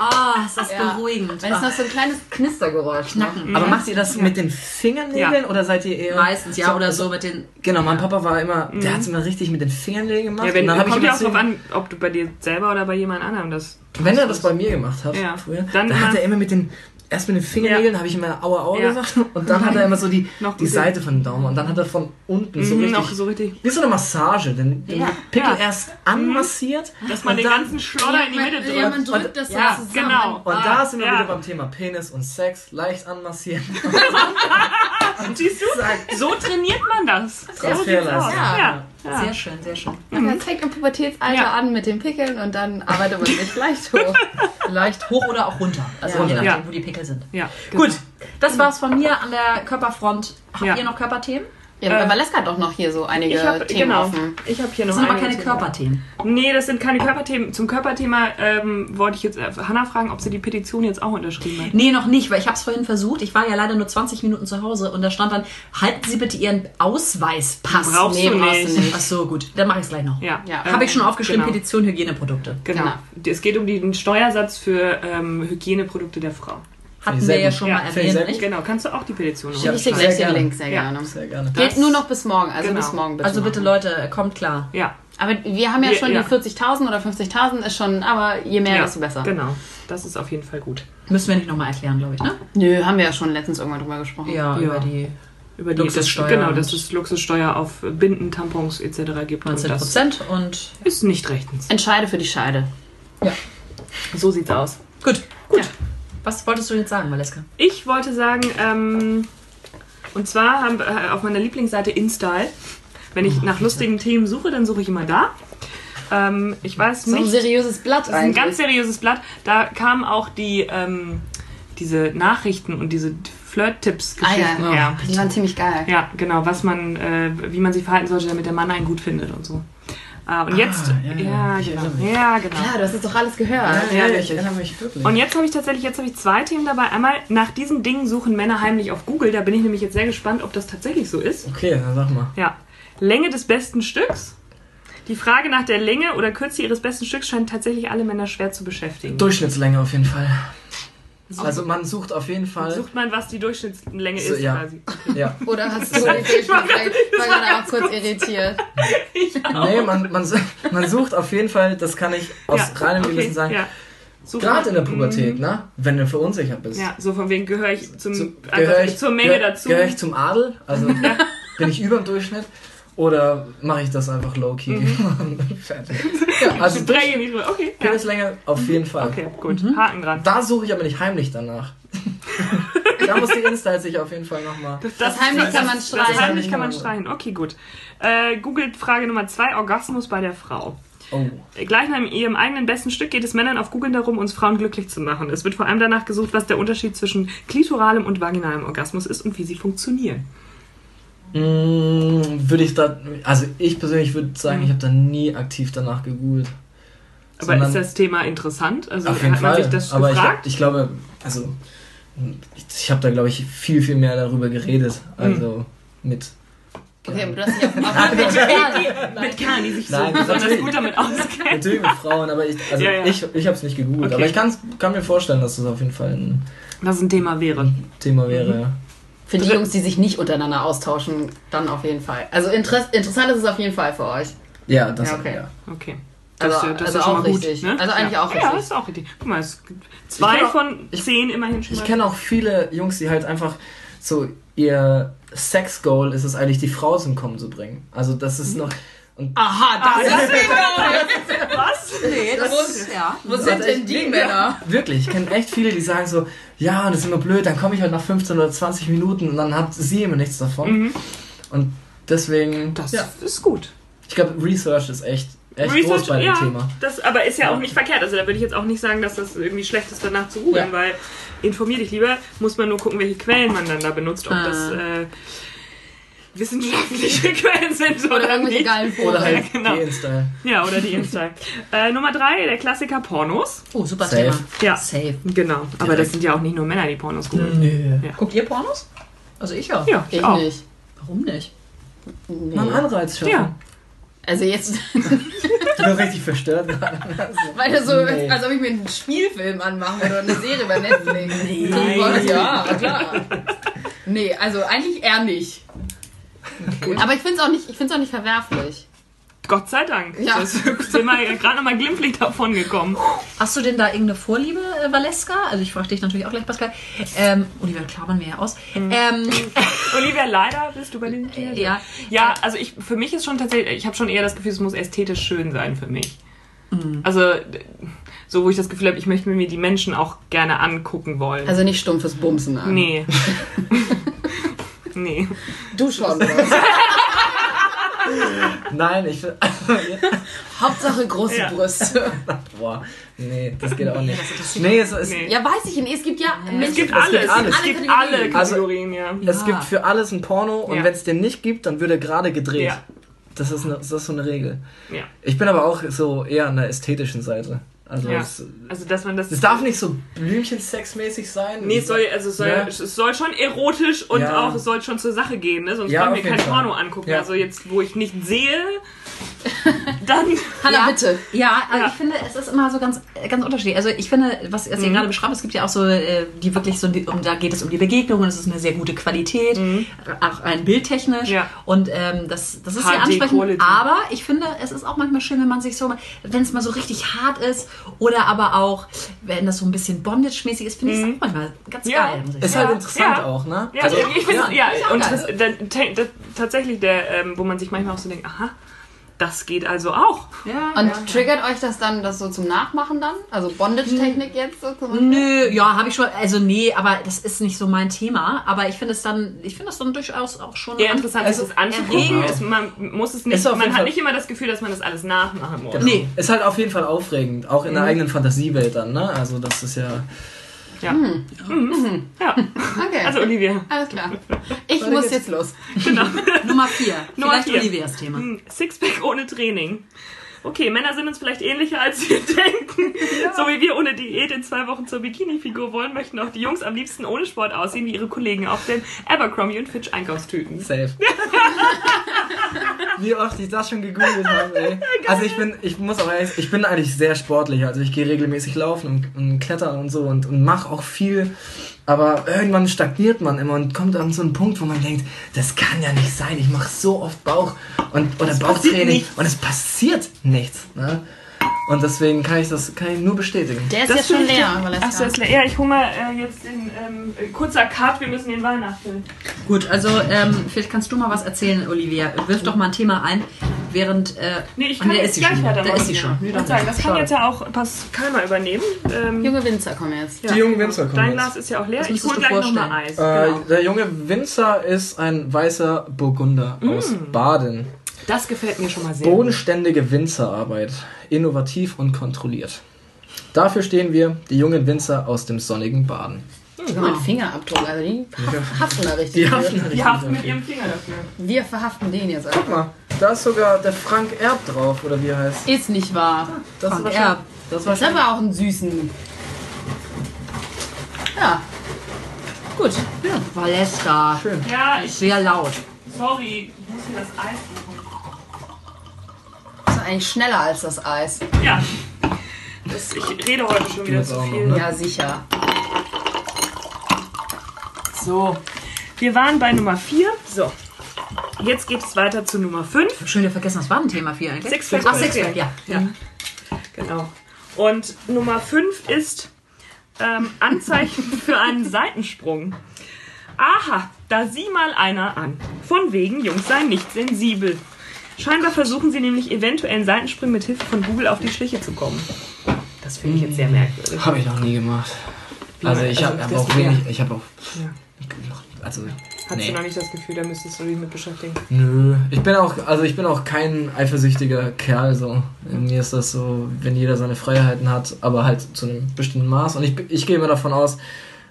Oh, ist das Ja. beruhigend. Wenn es noch so ein kleines Knistergeräusch Knacken. Aber macht ihr das mit den Fingernägeln oder seid ihr eher. Meistens, ja, oder so mit den. Genau, mein Papa war immer, der hat es immer richtig mit den Fingernägeln gemacht. Ja, wenn, dann kommt ja auch drauf an, ob du bei dir selber oder bei jemand anderem das. Wenn er das bei mir gemacht hat, Ja. früher, Dann dann, hat er immer mit den, erst mit den Fingernägeln habe ich immer Aua Aua Ja. gesagt und dann hat er immer so die, Noch die Seite von den Daumen und dann hat er von unten so Mhm, richtig, noch so richtig. wie so eine Massage, den, den Ja. Pickel Ja. Mhm. erst anmassiert Dass man und den dann, ganzen Schlodder in die Mitte drückt. Ja, man drückt das so Ja, zusammen. genau. und Ah, da sind wir ja. wieder beim Thema Penis und Sex, leicht anmassieren. [laughs] Siehst du? So trainiert man das. Transferleistung. Ja. Ja. ja. Sehr schön, sehr schön. Man fängt im Pubertätsalter Ja. an mit den Pickeln und dann arbeitet man sich leicht hoch. [laughs] Leicht hoch oder auch runter. Also Ja. je nachdem, Ja. wo die Pickel sind. ja. Gut, das war's von mir an der Körperfront. Habt Ja. ihr noch Körperthemen? Ja, Äh, Valeska hat doch noch hier so einige Ich habe Themen genau. offen. Ich habe hier noch Das sind aber keine Körperthemen. Nee, das sind keine Körperthemen. Zum Körperthema ähm, wollte ich jetzt äh, Hanna fragen, ob sie die Petition jetzt auch unterschrieben hat. Nee, noch nicht, weil ich habe es vorhin versucht. Ich war ja leider nur 20 Minuten zu Hause und da stand dann, halten Sie bitte Ihren Ausweispass. Brauchst Nee, du brauchst nicht. du nicht. Ach so, gut. Dann mache ich es gleich noch. Ja, Ja. ähm, Habe ich schon aufgeschrieben, genau. Petition Hygieneprodukte. Genau. Genau. Es geht um den Steuersatz für ähm, Hygieneprodukte der Frau. Hatten wir sehr ja schon Ja, mal erwähnt, sehr nicht? Genau, kannst du auch die Petition Ja, Ich schicke sehr gerne. Link sehr Ja. gerne. Sehr gerne. Geht nur noch bis morgen, also Genau. bis morgen bitte. Also bitte machen. Leute, kommt klar. Ja, Aber wir haben ja schon ja. die 40.000 oder 50.000 ist schon, aber je mehr, ja desto besser. Genau, das ist auf jeden Fall gut. Müssen wir nicht nochmal erklären, glaube ich, ne? Nö, haben wir ja schon letztens irgendwann drüber gesprochen. Ja, Ja. über die Über die Luxussteuer Das, genau, und- dass es Luxussteuer auf Binden, Tampons etc. gibt. 19 Und das Prozent und ist nicht rechtens. Entscheide für die Scheide. So sieht's aus. gut. Gut. Was wolltest du jetzt sagen, Valeska? Ich wollte sagen, ähm, und zwar haben, äh, auf meiner Lieblingsseite InStyle, wenn ich nach lustigen Themen suche, dann suche ich immer da. Ähm, ich weiß So ein nicht, seriöses Blatt das ist ein ganz seriöses Blatt. Da kamen auch die, ähm, diese Nachrichten und diese ah Flirt-Tipps-Geschichten ja, her. die waren ziemlich geil. Ja, genau, was man, äh, wie man sich verhalten sollte, damit der Mann einen gut findet und so. Äh, und jetzt, ja, ja, ja, ich genau, ja, genau. Klar, du hast es doch alles gehört. Ja, ja, ich erinnere mich wirklich. Und jetzt habe ich tatsächlich, jetzt habe ich zwei Themen dabei. Einmal, nach diesen Dingen suchen Männer heimlich auf Google. Da bin ich nämlich jetzt sehr gespannt, ob das tatsächlich so ist. okay, dann sag mal. Ja. Länge des besten Stücks. Die Frage nach der Länge oder Kürze ihres besten Stücks scheint tatsächlich alle Männer schwer zu beschäftigen. Durchschnittslänge auf jeden Fall. Also man sucht auf jeden Fall. Sucht man, was die Durchschnittslänge So, ist ja. quasi. Ja. Oder hast du [laughs] den Durchschnitt? Ich war gerade auch kurz irritiert. [laughs] Nee, man, man, man sucht auf jeden Fall, das kann ich aus Ja, reinem okay, Gewissen sagen. Ja. Gerade in der Pubertät, ne? Wenn du verunsichert bist. Ja, so von wegen gehöre ich zum, Zu, einfach gehöre ich, zur Menge gehör, dazu. Gehöre ich zum Adel? Also [laughs] bin ich über dem Durchschnitt? Oder mache ich das einfach low-key? Mhm. [laughs] Fertig. Ja, also Drei nicht drüber. Okay. Ja. Penislänge auf jeden Fall. Okay, gut. Haken dran. Da suche ich aber nicht heimlich danach. [laughs] da muss die Insta sich auf jeden Fall nochmal. Das heimlich kann man Das streichen. heimlich kann man streichen. Okay, gut. Äh, googelt Frage Nummer zwei, Orgasmus bei der Frau. Oh. Gleich nach ihrem eigenen besten Stück geht es Männern auf Google darum, uns Frauen glücklich zu machen. Es wird vor allem danach gesucht, was der Unterschied zwischen klitoralem und vaginalem Orgasmus ist und wie sie funktionieren. Mm, würde ich da. Also ich persönlich würde sagen, ich habe da nie aktiv danach gegoogelt. Aber Sondern- ist das Thema interessant? Also Auf jeden hat man Fall. sich das aber ich, gefragt? ich glaube, also ich, ich habe da glaube ich viel, viel mehr darüber geredet. Mhm. Also mit Okay, aber du hast dich auf, [laughs] auf mit, Kerlen, mit Kerlen, die sich so Nein, besonders gut damit auskennen. Natürlich mit Frauen, aber ich, also Ja, ja. ich, ich habe es nicht gegoogelt. Okay. Aber ich kann mir vorstellen, dass das auf jeden Fall ein Was ein Thema wäre. Thema wäre. Mhm. Ja. Für die Jungs, die sich nicht untereinander austauschen, dann auf jeden Fall. Also interess interessant ist es auf jeden Fall für euch. Ja, das Ja, okay. ja. Okay. Also- ist ja- also ist auch gut, richtig. ne? Also eigentlich ja. auch Ja, richtig. ist auch richtig. Guck mal, es gibt zwei auch- von zehn immerhin schon Ich kenne auch viele Jungs, die halt einfach so ihr Sex-Goal ist es eigentlich, die Frau zum Kommen zu bringen. Also das ist noch. Und Aha, das ist Was? Nee, das Das ist, ja. Wo sind denn die Männer? wirklich, ich kenne echt viele, die sagen so, ja, und das ist immer blöd, dann komme ich halt nach 15 oder 20 Minuten und dann hat sie immer nichts davon. Mhm. Und deswegen, Das ja, ist gut. ich glaube, Research ist echt, echt groß bei dem ja, Thema. Das, aber ist ja, Ja. auch nicht verkehrt. Also da würde ich jetzt auch nicht sagen, dass das irgendwie schlecht ist, danach zu googeln, Ja. weil informier dich lieber, muss man nur gucken, welche Quellen man dann da benutzt, ob Ah. das äh, wissenschaftliche [laughs] Quellen sind oder, Oder irgendwelche nicht. geilen Foren. Oder halt genau. die Insta. Ja, oder die Insta. [laughs] äh, Nummer drei, der Klassiker Pornos. Oh, super Safe. Thema. Ja. Safe. Genau. Aber das sind ja auch nicht nur Männer, die Pornos googeln. Nö. Ja. Guckt ihr Pornos? Also ich ja. Ja, ich, Ich auch. nicht. Warum nicht? Nee. Mal einen Anreiz schaffen. Ja. Also jetzt, [laughs] Ich bin richtig verstört weil das so, Nee. als ob ich mir einen Spielfilm anmache oder eine Serie bei Netflix. Nein. Ja, klar. Nee, also eigentlich eher nicht. Aber ich finde es auch nicht, ich find's auch nicht verwerflich. Gott sei Dank. Ja. Das sind wir gerade nochmal glimpflich davon gekommen. Hast du denn da irgendeine Vorliebe, äh, Valeska? Also ich frage dich natürlich auch gleich, Pascal. Ähm, Oliver klammern wir ja aus. Mhm. Ähm, [laughs] Olivia, leider bist du bei den Tieren. ja. Ja, also ich, für mich ist schon tatsächlich, ich habe schon eher das Gefühl, es muss ästhetisch schön sein für mich. Also d- so, wo ich das Gefühl habe, ich möchte mir die Menschen auch gerne angucken wollen. Also nicht stumpfes Bumsen an. nee. [laughs] nee. Du schon. [laughs] Nein, ich will. [laughs] Hauptsache große Ja. Brüste. [laughs] Boah, nee, das geht auch nicht. Nee, es, es, Nee. Ja, weiß ich nicht. Es gibt ja Es Menschen, gibt Es alles. gibt alles. Es gibt Alle alle Kategorien. Kategorien, ja. es gibt für alles ein Porno und Ja. wenn es den nicht gibt, dann wird er gerade gedreht. Ja. Das, ist eine, das ist so eine Regel. ja. Ich bin aber auch so eher an der ästhetischen Seite. Also ja. es, Also, dass man das. es darf nicht so blümchensexmäßig sein. Nee, es soll, also es soll, Ja. es soll schon erotisch und Ja. auch es soll schon zur Sache gehen, ne? sonst Ja, auf wir jeden kein Fall. Porno angucken. Ja. Also jetzt, wo ich nicht sehe, [laughs] dann Hanna, Ja. bitte. Ja, aber Ja. ich finde, es ist immer so ganz, ganz unterschiedlich. Also ich finde, was, was Mhm. ihr gerade beschreibt, es gibt ja auch so, äh, die wirklich so, um, da geht es um die Begegnung und es ist eine sehr gute Qualität, auch rein bildtechnisch. Mhm. Ja. Und ähm, das, das ist sehr ansprechend. Quality. Aber ich finde, es ist auch manchmal schön, wenn man sich so, wenn es mal so richtig hart ist oder aber auch, wenn das so ein bisschen Bondage-mäßig ist, finde ich es auch manchmal ganz Mhm. Ja. geil. Muss ich Ist sagen. halt interessant Ja. auch, ne? Ja, ich finde, ja, auch und das, der, ta- der, tatsächlich der, ähm, wo man sich manchmal auch so denkt, aha, das geht also auch. Ja, Und ja. triggert euch das dann das so zum Nachmachen dann? Also Bondage-Technik jetzt so? Nö, ja, habe ich schon. Also nee, aber das ist nicht so mein Thema. Aber ich finde es dann, ich finde das dann durchaus auch schon Eher interessant Also, ist es anzugucken. erregend. Ist, man muss es nicht, Ist man hat Fall- nicht immer das Gefühl, dass man das alles nachmachen muss. Genau. Nee. Ist halt auf jeden Fall aufregend, auch Mhm. in der eigenen Fantasiewelt dann, ne? Also das ist ja. Ja. Mhm. ja. Okay. Also Olivia. Alles klar. [laughs] Ich muss jetzt los. [laughs] Nummer vier. Nummer Vielleicht vier. Olivias Thema. Hm, Sixpack ohne Training. Okay, Männer sind uns vielleicht ähnlicher, als wir [laughs] denken. So wie wir ohne Diät in zwei Wochen zur Bikini-Figur wollen, möchten auch die Jungs am liebsten ohne Sport aussehen, wie ihre Kollegen auf den Abercrombie und Fitch Einkaufstüten. Safe. Wie oft ich das schon gegoogelt [laughs] habe, ey. Also ich bin, ich muss auch ehrlich, ich bin eigentlich sehr sportlich. Also ich gehe regelmäßig laufen und, und klettern und so und, und mache auch viel. Aber irgendwann stagniert man immer und kommt an so einen Punkt, wo man denkt, das kann ja nicht sein. Ich mache so oft Bauch und oder Bauchtraining und es passiert nichts. Ne? Und deswegen kann ich das kann ich nur bestätigen. Der ist Das jetzt schon leer. Achso, ist leer. Ja, ich hole mal äh, jetzt den ähm, äh, kurzer Cut, wir müssen den Wein nachfüllen. Gut, also ähm, vielleicht kannst du mal was erzählen, Olivia. Wirf doch mal ein Thema ein, während. Äh, Nee, ich kann nee, jetzt gleich weitermachen. Da ist sie schon. Ich würde sagen, das kann jetzt ja auch Pascal mal übernehmen. Ähm, Junge Winzer kommen jetzt. ja, Die jungen Winzer kommen Dein. Glas ist ja auch leer. Ich hole gleich nochmal? Eis. Äh, Genau. Der junge Winzer ist ein weißer Burgunder aus Baden. Das gefällt mir schon mal sehr. Bodenständige Winzerarbeit, innovativ und kontrolliert. Dafür stehen wir, die jungen Winzer aus dem sonnigen Baden. Sogar mein Fingerabdruck, also die haften da richtig. Die haften Die haften mit ihrem Finger dafür. Wir verhaften den jetzt Guck einfach. mal, da ist sogar der Frank Erb drauf, oder wie er heißt. Ist nicht wahr. Das Frank war Erb. Das war aber auch einen süßen. Ja. Gut. Valeska. schön. Ja, ich, Sehr laut. sorry. muss hier das Eis suchen. Eigentlich schneller als das Eis. Ja. Das, ich rede heute schon wieder zu auch noch, viel. ne? Ja, sicher. So. Wir waren bei Nummer 4. So. Jetzt geht es weiter zu Nummer 5. Ich hab schon wieder vergessen, was war ein Thema 4 eigentlich? Sixpack Ach, bei Sixpack, vier. ja. Ja. Genau. Und Nummer 5 ist ähm, Anzeichen [laughs] für einen Seitensprung. Aha, da sieh mal einer an. Von wegen, Jungs seien nicht sensibel. Scheinbar versuchen sie nämlich eventuell einen Seitensprung mit Hilfe von Google auf die Schliche zu kommen. Das finde ich jetzt sehr merkwürdig. Habe ich noch nie gemacht. Also ich habe Also, hab auch wenig, ich habe auch, Ja. also Hast nee. du noch nicht das Gefühl, da müsstest du dich mit beschäftigen? Nö, ich bin auch, also ich bin auch kein eifersüchtiger Kerl, so. Mir ist das so, wenn jeder seine Freiheiten hat, aber halt zu einem bestimmten Maß. Und ich, ich gehe immer davon aus,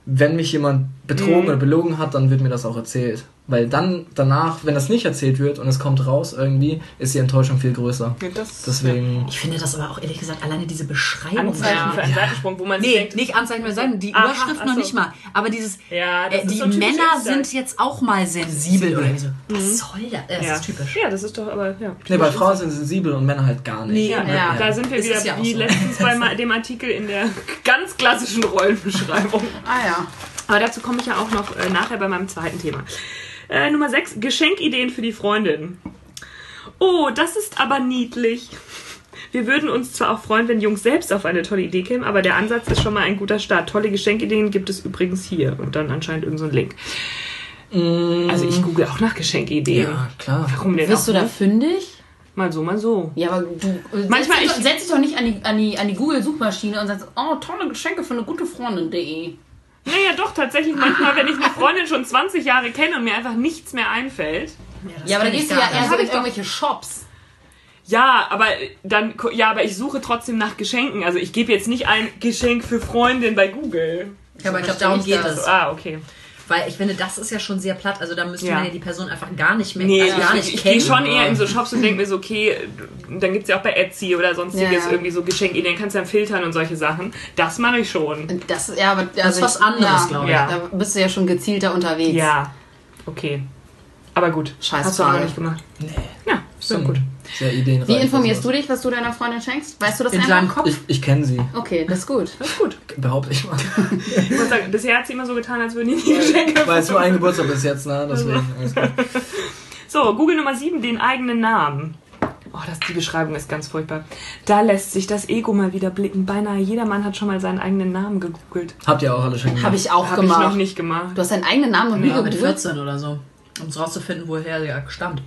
wenn mich jemand betrogen Mhm. oder belogen hat, dann wird mir das auch erzählt. Weil dann, danach, wenn das nicht erzählt wird und es kommt raus irgendwie, ist die Enttäuschung viel größer. Ja, das, Deswegen, Ich finde das aber auch ehrlich gesagt alleine diese Beschreibung. Anzeichen Ja. für einen Seitensprung, wo man Nee, denkt, nicht Anzeichen mehr sein, die Aha, Überschrift ach noch so. nicht mal. Aber dieses, Ja, das äh, ist die so Männer sind jetzt auch mal sensibel oder so. Was soll das? Das ja. ist typisch. Ja, das ist doch aber, ja. nee, weil Frauen sind sensibel und Männer halt gar nicht. Nee, Ja, Ja. da sind wir wieder ja wie so. letztens bei [laughs] dem Artikel in der ganz klassischen Rollenbeschreibung. Ah ja. Aber dazu komme ich ja auch noch äh, nachher bei meinem zweiten Thema. Äh, Nummer 6, Geschenkideen für die Freundin. Oh, das ist aber niedlich. Wir würden uns zwar auch freuen, wenn Jungs selbst auf eine tolle Idee kämen, aber der Ansatz ist schon mal ein guter Start. Tolle Geschenkideen gibt es übrigens hier und dann anscheinend irgendein so ein Link. Also ich google auch nach Geschenkideen. Ja, klar. Warum denn Wirst auch du da fündig? Mal so, mal so. Ja, aber du Manchmal setz, dich, ich- doch- setz dich doch nicht an die, an die, an die Google-Suchmaschine und sagst, oh, tolle Geschenke für eine gute Freundin.de. Naja, doch, tatsächlich manchmal, wenn ich eine Freundin schon 20 Jahre kenne und mir einfach nichts mehr einfällt. Ja, aber dann gehst du ja eher so hab in ich doch- irgendwelche Shops. Ja, aber dann, ja, aber ich suche trotzdem nach Geschenken. Also ich gebe jetzt nicht ein Geschenk für Freundin bei Google. Ja, aber ich glaube, darum geht das. es. Ah, okay. Weil ich finde, das ist ja schon sehr platt. Also da müsste Ja. man ja die Person einfach gar nicht mehr, Nee, also gar ich, nicht ich, gehe kennen. schon eher in so Shops und denke mir so, okay, dann gibt's ja auch bei Etsy oder sonstiges Ja, ja. irgendwie so Geschenkideen, kannst du dann filtern und solche Sachen. Das mache ich schon. Das, ja, aber, also ist was ich- anderes, ja, glaube ich. Ja. Da bist du ja schon gezielter unterwegs. Ja, okay. Aber gut, Scheiß hast du auch nicht gemacht. Nee. Ja, ist doch gut. Sehr ideenreich. Wie informierst du dich, was du deiner Freundin schenkst? Weißt du das In einfach? seinem Kopf. Ich, ich kenne sie, Okay, das ist gut. Das ist gut. [laughs] behaupte ich mal. Ich muss sagen, bisher hat sie immer so getan, als würden die nie Geschenke Weil es nur ein Geburtstag bis jetzt, ne? Deswegen, Also. alles gut. [laughs] So, Google Nummer 7, den eigenen Namen. Oh, das, die Beschreibung ist ganz furchtbar. Da lässt sich das Ego mal wieder blicken. Beinahe jeder Mann hat schon mal seinen eigenen Namen gegoogelt. Habt ihr auch alle schon gemacht? Habe ich auch Habe ich gemacht. noch nicht gemacht. Du hast deinen eigenen Namen noch nie ja, mit gegoogelt? 14 oder so. Um es rauszufinden, woher der stammt.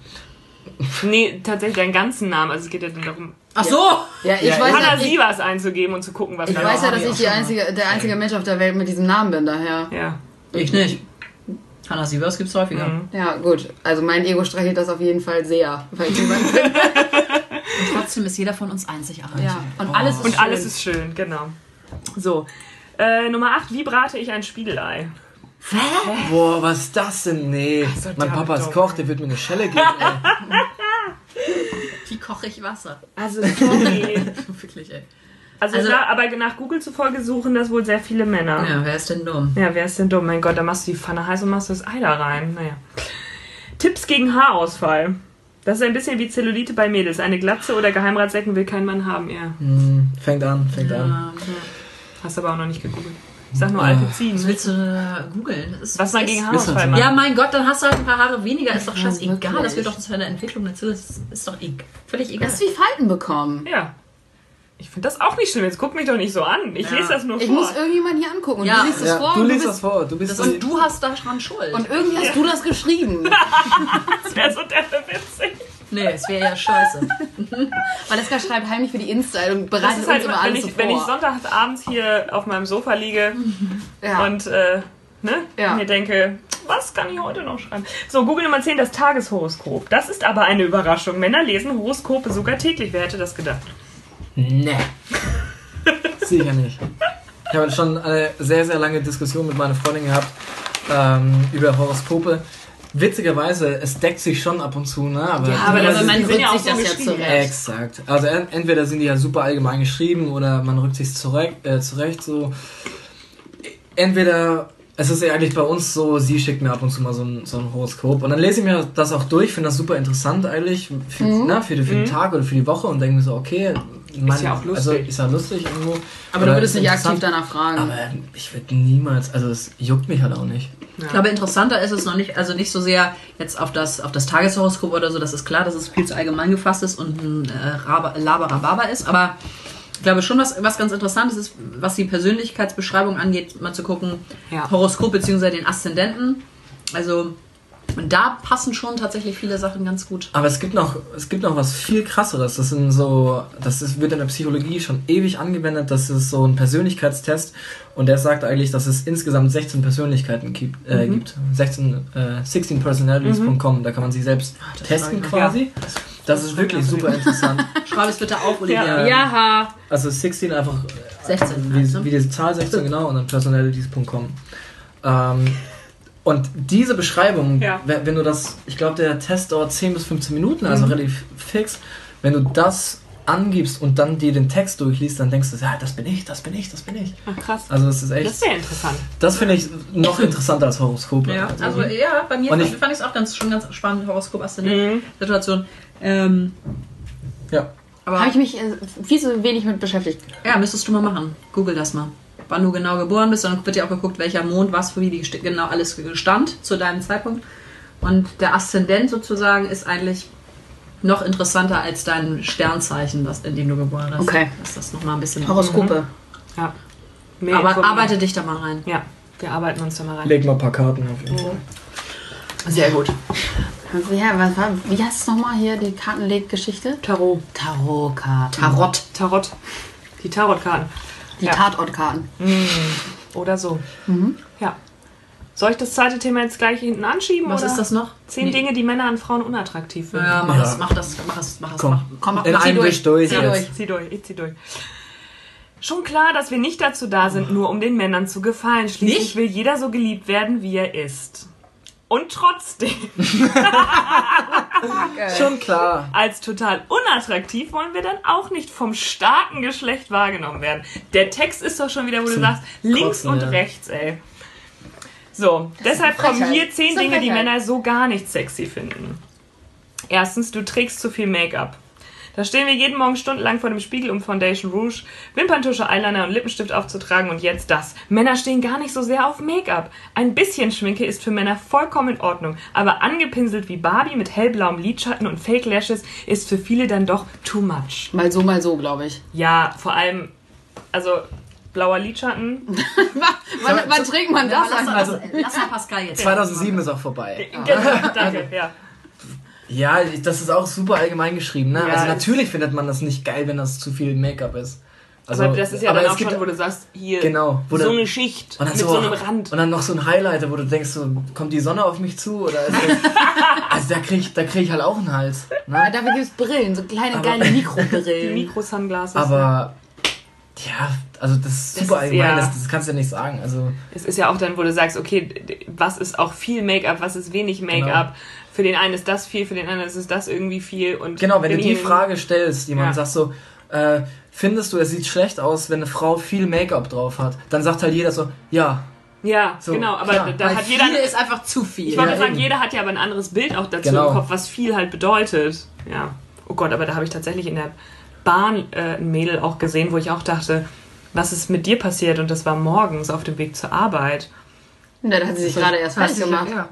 Nee, tatsächlich deinen ganzen Namen. Also es geht ja dann darum, Ach so! Ja, ich Ja, weiß ja, ich, Fantasivas einzugeben und zu gucken, was ich da weiß ja, dass ich ich die einzige, der einzige Mensch auf der Welt mit diesem Namen bin, daher. Ja. Ich nicht. Hannah Sievers gibt's häufiger. Mhm. Ja, gut. Also mein Ego streichelt das auf jeden Fall sehr. Weil ich jemand bin. [laughs] Und trotzdem ist jeder von uns einzigartig. ja. Und alles ist Und schön. alles ist schön, genau. So. Äh, Nummer 8, wie brate ich ein Spiegelei? Boah, was ist das denn? Nee, so mein Papa ist. Koch, der wird mir eine Schelle geben. Wie koche ich Wasser? Also, sorry. [laughs] Wirklich, ey. Also, Also- da, aber nach Google zufolge suchen das wohl sehr viele Männer. Ja, wer ist denn dumm? Ja, wer ist denn dumm? Mein Gott, da machst du die Pfanne heiß und machst das Ei da rein. Naja. Tipps gegen Haarausfall. Das ist ein bisschen wie Zellulite bei Mädels. Eine Glatze oder Geheimratsecken will kein Mann haben, ja. Hm, fängt an, fängt an. Ja, Hast aber auch noch nicht gegoogelt. Ich sag nur Ah. Alpezin. was willst du da googeln? Das ist- Was man das gegen Haarausfall macht. Ja, mein Gott, dann hast du halt ein paar Haare weniger. Ist doch Ja, scheißegal. wirklich. Das wird doch zu einer Entwicklung dazu. Das ist doch egal. völlig egal. Das ist wie Falten bekommen. Ja. Ich finde das auch nicht schlimm. Jetzt guck mich doch nicht so an. Ich Ja. lese das nur Ich vor. muss irgendjemand hier angucken. Und Ja. du liest es Ja, vor du du liest das vor. Du bist Das, und du hast daran Schuld. und irgendwie hast du das geschrieben. [laughs] das wäre so der witzig. Nee, es wäre ja scheiße. [laughs] Valeska schreibt heimlich für die Insta und Das bereitet ist halt, uns immer wenn alles ich, so wenn ich vor. sonntagsabends hier auf meinem Sofa liege [laughs] ja. und äh, ne, Ja. mir denke, was kann ich heute noch schreiben? So, Google Nummer 10, das Tageshoroskop. Das ist aber eine Überraschung. Männer lesen Horoskope sogar täglich. Wer hätte das gedacht? Nee. [laughs] Sicher nicht. Ich habe schon eine sehr, sehr lange Diskussion mit meiner Freundin gehabt ähm, über Horoskope. Witzigerweise, es deckt sich schon ab und zu, ne? Aber, Ja, aber aber man rückt ja auch sich das ja zurecht. Exakt. Also en- entweder sind die ja super allgemein geschrieben oder man rückt sich zurecht, äh, zurecht so. Entweder es ist ja eigentlich bei uns so, sie schickt mir ab und zu mal so ein, so ein Horoskop und dann lese ich mir das auch durch, finde das super interessant eigentlich für, Mhm. na, für, die, für den Tag oder für die Woche und denke mir so, okay, mein, ja auch lustig. Also ist ja lustig irgendwo. Aber du würdest ist nicht aktiv danach fragen. Aber ich würde niemals, also es juckt mich halt auch nicht. Ich glaube, interessanter ist es noch nicht, also nicht so sehr jetzt auf das, auf das Tageshoroskop oder so, das ist klar, dass es viel zu allgemein gefasst ist und ein äh, Raba- Laberababa ist, aber ich glaube schon, was, was ganz interessant ist, ist, was die Persönlichkeitsbeschreibung angeht, mal zu gucken, Ja. Horoskop bzw. den Aszendenten. Also, und da passen schon tatsächlich viele Sachen ganz gut. Aber es gibt noch, es gibt noch was viel krasseres. Das sind so, das ist, wird in der Psychologie schon ewig angewendet. Das ist so ein Persönlichkeitstest und der sagt eigentlich, dass es insgesamt 16 Persönlichkeiten gibt. Äh, gibt. 16, äh, 16personalities.com. Da kann man sich selbst testen ich. quasi. Das ist wirklich super interessant. [laughs] Schreib es bitte auf, Olivia. Ja. ja. Also 16 einfach 16 wie, halt, ne? wie diese Zahl 16 genau und dann personalities.com. Ähm, und diese Beschreibung, Ja. wenn, wenn du das, ich glaube der Test dauert 10 bis 15 Minuten, also Mhm. relativ fix, wenn du das angibst und dann dir den Text durchliest, dann denkst du, ja, das bin ich, das bin ich, das bin ich. Ach, krass. Also das ist Das echt, ist sehr interessant. das finde ich noch interessanter als Horoskope. Ja, also ja, bei mir Und fand ich- es auch ganz, schon ganz spannend, Horoskop, Mhm. Aszendent-Situation. Ähm, ja. aber Habe ich mich äh, viel zu wenig mit beschäftigt. Ja, müsstest du mal machen. Google das mal. Wann du genau geboren bist, dann wird ja auch geguckt, welcher Mond, was, wie die gest- genau alles stand zu deinem Zeitpunkt. Und der Aszendent sozusagen ist eigentlich noch interessanter als dein Sternzeichen, das, in dem du geboren bist. Okay. Ist das nochmal ein bisschen. Horoskope. Ja. Mehr Aber arbeite dich da mal rein. Ja, wir arbeiten uns da mal rein. Leg mal ein paar Karten auf jeden Fall. Sehr gut. Ja, was war, wie heißt es nochmal hier, die Kartenleggeschichte? Tarot. Tarotkarten. Tarot. Tarot. Die Tarotkarten. Die Ja. Tatortkarten. Oder so. Ja. Soll ich das zweite Thema jetzt gleich hinten anschieben? Was oder? ist das noch? Zehn Dinge, die Männer an Frauen unattraktiv finden. Ja, mach Ja. das, mach das, mach das, mach das. Komm, Mach. Komm, mach einem durch. Durch Zieh jetzt. durch. Zieh durch, ich zieh durch. Schon klar, dass wir nicht dazu da sind, nur um den Männern zu gefallen. Schließlich Nicht? will jeder so geliebt werden, wie er ist. Und trotzdem, [laughs] Schon klar. als total unattraktiv wollen wir dann auch nicht vom starken Geschlecht wahrgenommen werden. Der Text ist doch schon wieder, wo du Zum sagst, links Kotzen, und ja. rechts, ey. So, deshalb kommen hier zehn Das Dinge, die. Männer so gar nicht sexy finden. Erstens, du trägst zu viel Make-up. Da stehen wir jeden Morgen stundenlang vor dem Spiegel, um Foundation Rouge, Wimperntusche, Eyeliner und Lippenstift aufzutragen und jetzt das. Männer stehen gar nicht so sehr auf Make-up. Ein bisschen Schminke ist für Männer vollkommen in Ordnung, aber angepinselt wie Barbie mit hellblauem Lidschatten und Fake Lashes ist für viele dann doch too much. Mal so, mal so, glaube ich. Ja, vor allem, also blauer Lidschatten. [laughs] wann, wann trägt man das? Lass, an? lass, lass mal Pascal jetzt. [laughs] 2007 ist auch vorbei. Genau, danke, [laughs] ja. Ja, das ist auch super allgemein geschrieben. Ne? Ja, also natürlich findet man das nicht geil, wenn das zu viel Make-up ist. Also, aber das ist ja aber dann es auch gibt- schon, wo du sagst, hier, Genau, so eine Schicht und dann mit so, so einem Rand. Und dann noch so ein Highlighter, wo du denkst, so, kommt die Sonne auf mich zu? Oder ist das, [laughs] also da krieg, ich, da krieg ich halt auch einen Hals. Ne? dafür gibt es Brillen, so kleine Aber- geile [laughs] Die Mikrobrillen. Mikro-Sunglasses. Aber ja, also das ist Das super ist- allgemein, ja. das, das kannst du ja nicht sagen. Also Es ist ja auch dann, wo du sagst, okay, was ist auch viel Make-up, was ist wenig Make-up. Für den einen ist das viel, für den anderen ist es das irgendwie viel. Und genau, wenn du die Frage stellst, jemand Ja. sagt so, äh, findest du, es sieht schlecht aus, wenn eine Frau viel Make-up drauf hat, dann sagt halt jeder so, ja. Ja, So, genau, aber klar. da hat jeder. ist einfach zu viel. Ich wollte Ja, sagen, eben. jeder hat ja aber ein anderes Bild auch dazu Genau. im Kopf, was viel halt bedeutet. Ja. Oh Gott, aber da habe ich tatsächlich in der Bahn äh, ein Mädel auch gesehen, wo ich auch dachte, was ist mit dir passiert? Und das war morgens auf dem Weg zur Arbeit. Ja, da hat sie sich gerade erst fertig gemacht. Ja.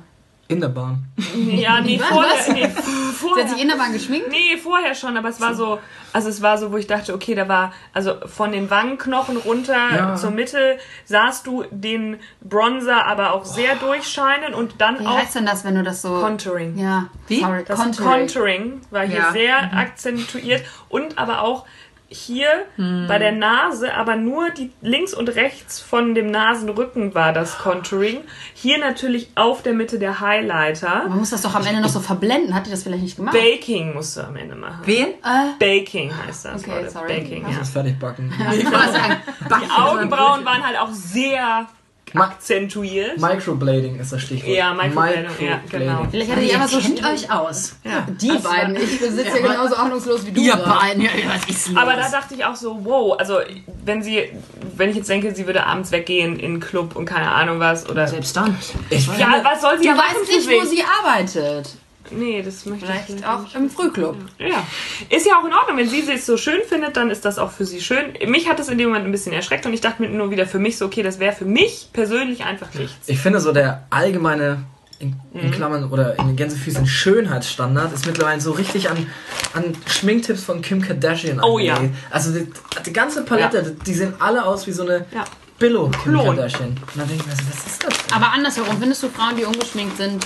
In der Bahn. [laughs] Ja, nee, Was? vorher. Was? Nee, Sie vorher. hat sich in der Bahn geschminkt? Nee, vorher schon, aber es war so, also es war so, wo ich dachte, okay, da war, also von den Wangenknochen runter Ja. zur Mitte sahst du den Bronzer aber auch sehr durchscheinen und dann Wie auch heißt denn das, wenn du das so... Contouring. Ja, Wie? sorry, Das Contouring. Contouring war hier Ja. sehr akzentuiert und aber auch hier Hm. bei der Nase, aber nur die links und rechts von dem Nasenrücken war das Contouring. Hier natürlich auf der Mitte der Highlighter. Man muss das doch am Ende noch so verblenden. Hat die das vielleicht nicht gemacht? Baking musst du am Ende machen. Wen? äh, Baking heißt das. Okay, sorry. Baking, Ja. ja. Das Fertigbacken. [laughs] ich sagen, Die Augenbrauen waren halt auch sehr akzentuiert. Microblading ist das Stichwort. Ja, Microblading, ja, genau. Vielleicht Ja, hatte ich einfach so kennt euch aus. ja. Die beiden. Ich sitze ja, genauso ahnungslos wie du. Ihr beiden, ja, was ist los? Aber da dachte ich auch so, wow, also wenn sie, wenn ich jetzt denke, sie würde abends weggehen in einen Club und keine Ahnung was oder. Selbst dann. Ich Ja, was soll sie Du ja machen weißt nicht, wo sie arbeitet. Nee, das möchte ich Vielleicht auch im Frühclub. Ja, ist ja auch in Ordnung. Wenn sie es so schön findet, dann ist das auch für sie schön. Mich hat es in dem Moment ein bisschen erschreckt und ich dachte mir nur wieder für mich so, okay, das wäre für mich persönlich einfach nichts. Ich finde so der allgemeine, in, Mhm. in Klammern oder in Gänsefüßen Schönheitsstandard ist mittlerweile so richtig an, an Schminktipps von Kim Kardashian Oh ja. Also die, die ganze Palette, die, die sehen alle aus wie so eine Ja. Billo Kim Klon. Kardashian. Und dann denke ich mir so, was ist das? denn? Aber andersherum, findest du Frauen, die ungeschminkt sind,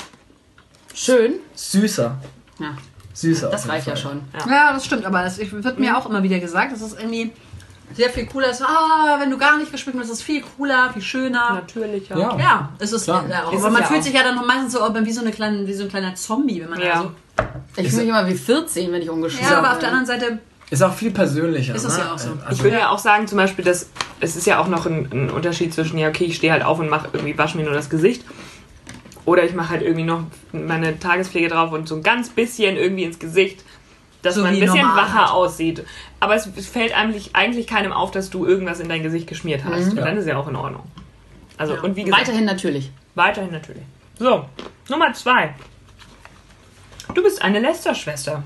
schön? Süßer. Ja, Süßer. das reicht ja Fall. schon. Ja, das stimmt, aber es ich- wird mir auch immer wieder gesagt, dass es irgendwie sehr viel cooler ist. Ah, wenn du gar nicht geschminkt bist, ist es viel cooler, viel schöner. Natürlich, ja. Ja. Ja, es ist, Klar. ja, auch. Ist aber man ja fühlt auch. sich ja dann noch meistens so wie so, eine kleine, wie so ein kleiner Zombie, wenn man Ja. da so. Ich fühle mich immer wie 14, wenn ich ungeschminkt Ja, bin. aber auf der anderen Seite Ist auch viel persönlicher. Ist es ne? ja auch so. Ich Also, würde ja auch sagen, zum Beispiel, dass es ist ja auch noch ein, ein Unterschied zwischen, ja, okay, ich stehe halt auf und mache irgendwie, wasche mir nur das Gesicht. Oder ich mache halt irgendwie noch meine Tagespflege drauf und so ein ganz bisschen irgendwie ins Gesicht, dass So man ein bisschen normal wacher aussieht. Aber es fällt eigentlich, eigentlich keinem auf, dass du irgendwas in dein Gesicht geschmiert hast. Und Ja. dann ist ja auch in Ordnung. Also, und wie gesagt, Weiterhin natürlich. weiterhin natürlich. So, Nummer zwei. Du bist eine Lester-Schwester.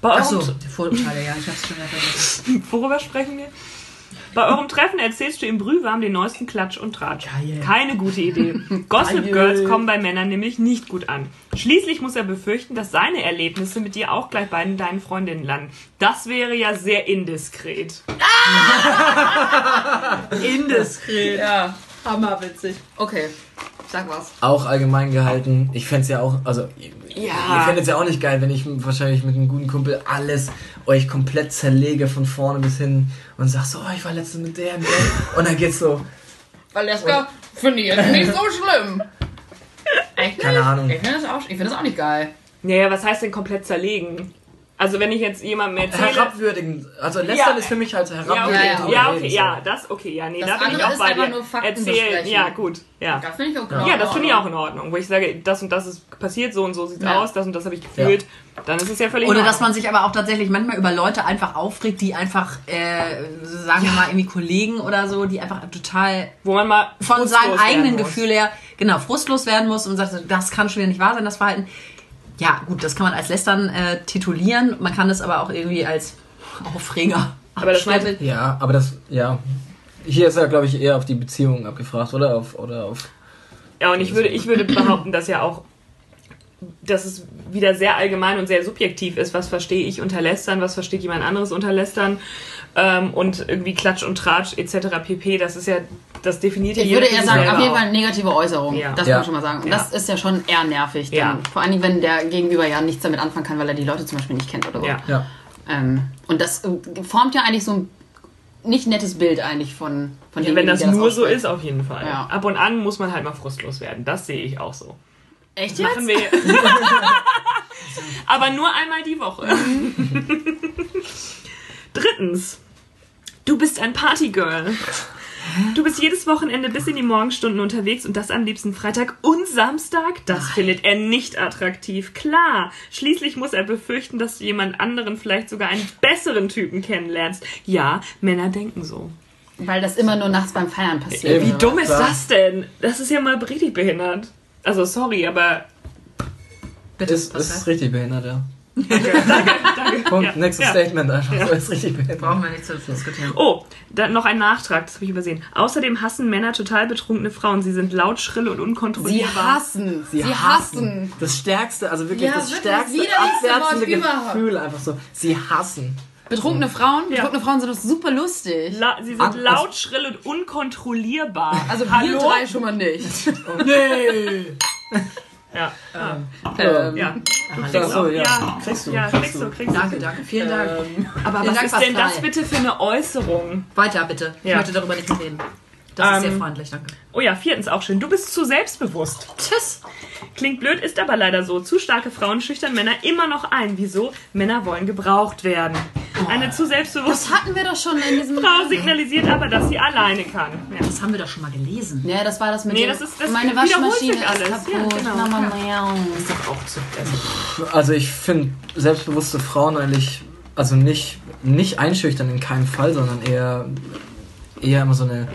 Bei die Vorurteile, ja, ich hab's schon wieder vergessen. [laughs] Worüber sprechen wir? Bei eurem Treffen erzählst du im Brühwarm den neuesten Klatsch und Tratsch. Geil. Keine gute Idee. Gossip Geil. Girls kommen bei Männern nämlich nicht gut an. Schließlich muss er befürchten, dass seine Erlebnisse mit dir auch gleich bei deinen Freundinnen landen. Das wäre ja sehr indiskret. [laughs] Indiskret. Ja. Hammerwitzig. Okay, sag was. auch allgemein gehalten. Ich fände es ja auch, also ihr Ja. fändet es ja auch nicht geil, wenn ich wahrscheinlich mit einem guten Kumpel alles euch komplett zerlege von vorne bis hin und sag so, oh, ich war letztens mit der, mit der. und dann geht's so, Valeska, finde ich jetzt nicht so schlimm. [laughs] Echt keine Ahnung. Ich finde das, auch- ich find das auch nicht geil. Naja, was heißt denn komplett zerlegen? Also wenn ich jetzt jemandem erzähle... Herabwürdigend. Also lästern Ja. ist für mich halt Ja, herabwürdigend. okay, Ja, ja, okay, ja, das, okay, ja, nee, Das da bin ich andere auch ist bei einfach dir. nur Fakten Erzählen, besprechen. ja, gut, ja. Das finde ich okay. Ja, das finde ich auch in Ordnung. Wo ich sage, das und das ist passiert, so und so sieht's Ja. aus, das und das habe ich gefühlt, dann ist es ja völlig Oder dass man sich aber auch tatsächlich manchmal über Leute einfach aufregt, die einfach, äh, sagen wir mal, irgendwie Kollegen oder so, die einfach total Wo man mal von seinem eigenen. Gefühl her, genau, frustlos werden muss und sagt, das kann schon wieder nicht wahr sein, das Verhalten. Ja, gut, das kann man als Lästern äh, titulieren, man kann das aber auch irgendwie als Aufreger Aber das abstempeln. Ja, aber das, ja. Hier ist ja, glaube ich, eher auf die Beziehung abgefragt, oder? Auf, oder auf. Ja, und ich würde, ich würde behaupten, dass ja auch, dass es wieder sehr allgemein und sehr subjektiv ist. Was verstehe ich unter Lästern, was versteht jemand anderes unter Lästern? Ähm, und irgendwie Klatsch und Tratsch etc. pp. Das ist ja, das definiert ja Ich würde eher sagen, auf jeden. Fall negative Äußerung. Ja. Das Ja. kann man schon mal sagen. Und Ja. das ist ja schon eher nervig. Dann, Ja. Vor allen Dingen, wenn der Gegenüber ja nichts damit anfangen kann, weil er die Leute zum Beispiel nicht kennt oder so. Ja. Ja. Ähm, und das äh, formt ja eigentlich so ein nicht nettes Bild eigentlich von, von Ja, dem, wenn das der nur so ausspricht. ist, auf jeden Fall. Ja. Ab und an muss man halt mal frustlos werden. Das sehe ich auch so. Echt jetzt? Machen wir. [laughs] Aber nur einmal die Woche. [laughs] Drittens. Du bist ein Partygirl. Du bist jedes Wochenende bis in die Morgenstunden unterwegs und das am liebsten Freitag und Samstag. Das findet er nicht attraktiv. Klar. Schließlich muss er befürchten, dass du jemand anderen, vielleicht sogar einen besseren Typen kennenlernst. Ja, Männer denken so. Weil das immer nur nachts beim Feiern passiert. Wie dumm ist das denn? Das ist ja mal richtig behindert. Also sorry, aber Bitte, Ist, ist richtig behindert, ja. Danke. Punkt, Ja, nächstes ja. Statement einfach. So ist richtig behindert. brauchen wir nicht zu diskutieren. Oh, dann noch ein Nachtrag, das habe ich übersehen. Außerdem hassen Männer total betrunkene Frauen. Sie sind laut, schrill und Sie unkontrollierbar. hassen. Sie, hassen. Das stärkste, also wirklich Ja, das wirklich, stärkste, überhaupt. Gefühl einfach so. Sie hassen. Betrunkene Frauen? Ja. Betrunkene Frauen sind doch super lustig. La sie sind An- laut, schrill und unkontrollierbar. Also wir Hallo? drei schon mal nicht. [laughs] Nee! [laughs] [laughs] Ja. Ah, Ähm, ja. Ach so, ja. Ja. Kriegst du. Ja, kriegst du, kriegst du. Danke, danke, vielen Dank. Aber Vielen was Dank, ist denn Pascal. das bitte für eine Äußerung? Weiter bitte. Ich Ja. möchte darüber nicht mehr reden. Das ist Ähm, sehr freundlich, danke. Oh ja, viertens auch schön. Du bist zu selbstbewusst. Tschüss. Klingt blöd, ist aber leider so. Zu starke Frauen schüchtern Männer immer noch ein. Wieso? Männer wollen gebraucht werden. Eine zu selbstbewusste Das hatten wir doch schon in diesem. Frau signalisiert aber, dass sie alleine kann. Ja. Das haben wir doch schon mal gelesen. Ja, das war das mit Nee, das ist- das meine Waschmaschine sich alles. ist Ja, kaputt. genau. Ja. miau. Ist doch auch zu also, Also ich finde selbstbewusste Frauen eigentlich, also nicht, nicht einschüchtern in keinem Fall, sondern eher, eher immer so eine,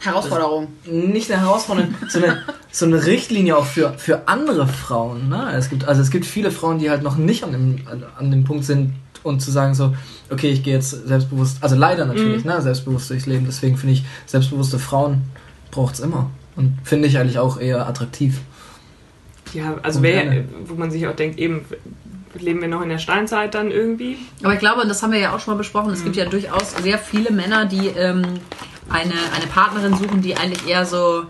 Herausforderung. nicht eine Herausforderung, [laughs] so eine, so eine Richtlinie auch für, für andere Frauen. Ne? Es gibt, also es gibt viele Frauen, die halt noch nicht an dem, an, dem Punkt sind und zu sagen so, okay, ich gehe jetzt selbstbewusst, also leider natürlich, ne, selbstbewusst durchs Leben. Deswegen finde ich, selbstbewusste Frauen braucht es immer. Und finde ich eigentlich auch eher attraktiv. ja, also wer, wo man sich auch denkt, eben leben wir noch in der Steinzeit dann irgendwie. Aber ich glaube, und das haben wir ja auch schon mal besprochen, es gibt ja durchaus sehr viele Männer, die ähm, eine, eine Partnerin suchen, die eigentlich eher so,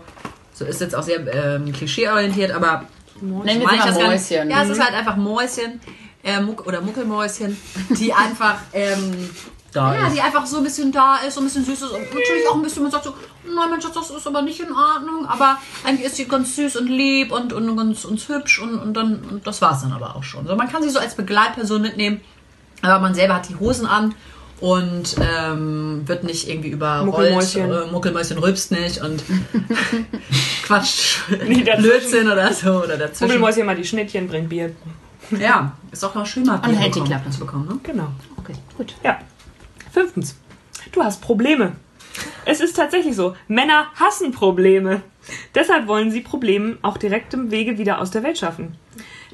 so ist jetzt auch sehr ähm, klischeeorientiert, aber Nennen wir nicht. Mäuschen. Ja, es ist halt einfach Mäuschen äh, Muck oder Muckelmäuschen, die [laughs] einfach ähm, Da ja, ist. die einfach so ein bisschen da ist, so ein bisschen süß ist und natürlich auch ein bisschen, man sagt so, nein, mein Schatz, das ist aber nicht in Ordnung, aber eigentlich ist sie ganz süß und lieb und, und ganz und hübsch und, und dann, und das war's dann aber auch schon. So, man kann sie so als Begleitperson mitnehmen, aber man selber hat die Hosen an und ähm, wird nicht irgendwie überrollt, Muckelmäuschen. äh, Muckelmäuschen rülpst nicht und [laughs] quatscht Nee. Blödsinn oder so oder dazwischen. Vogelmäuschen mal die Schnittchen, bringt Bier. Ja, ist auch mal schön mal Bier hält die bekommen, Klappe. zu bekommen, ne? Genau. Okay, gut. Ja. Fünftens. Du hast Probleme. Es ist tatsächlich so. Männer hassen Probleme. Deshalb wollen sie Probleme auch direktem Wege wieder aus der Welt schaffen.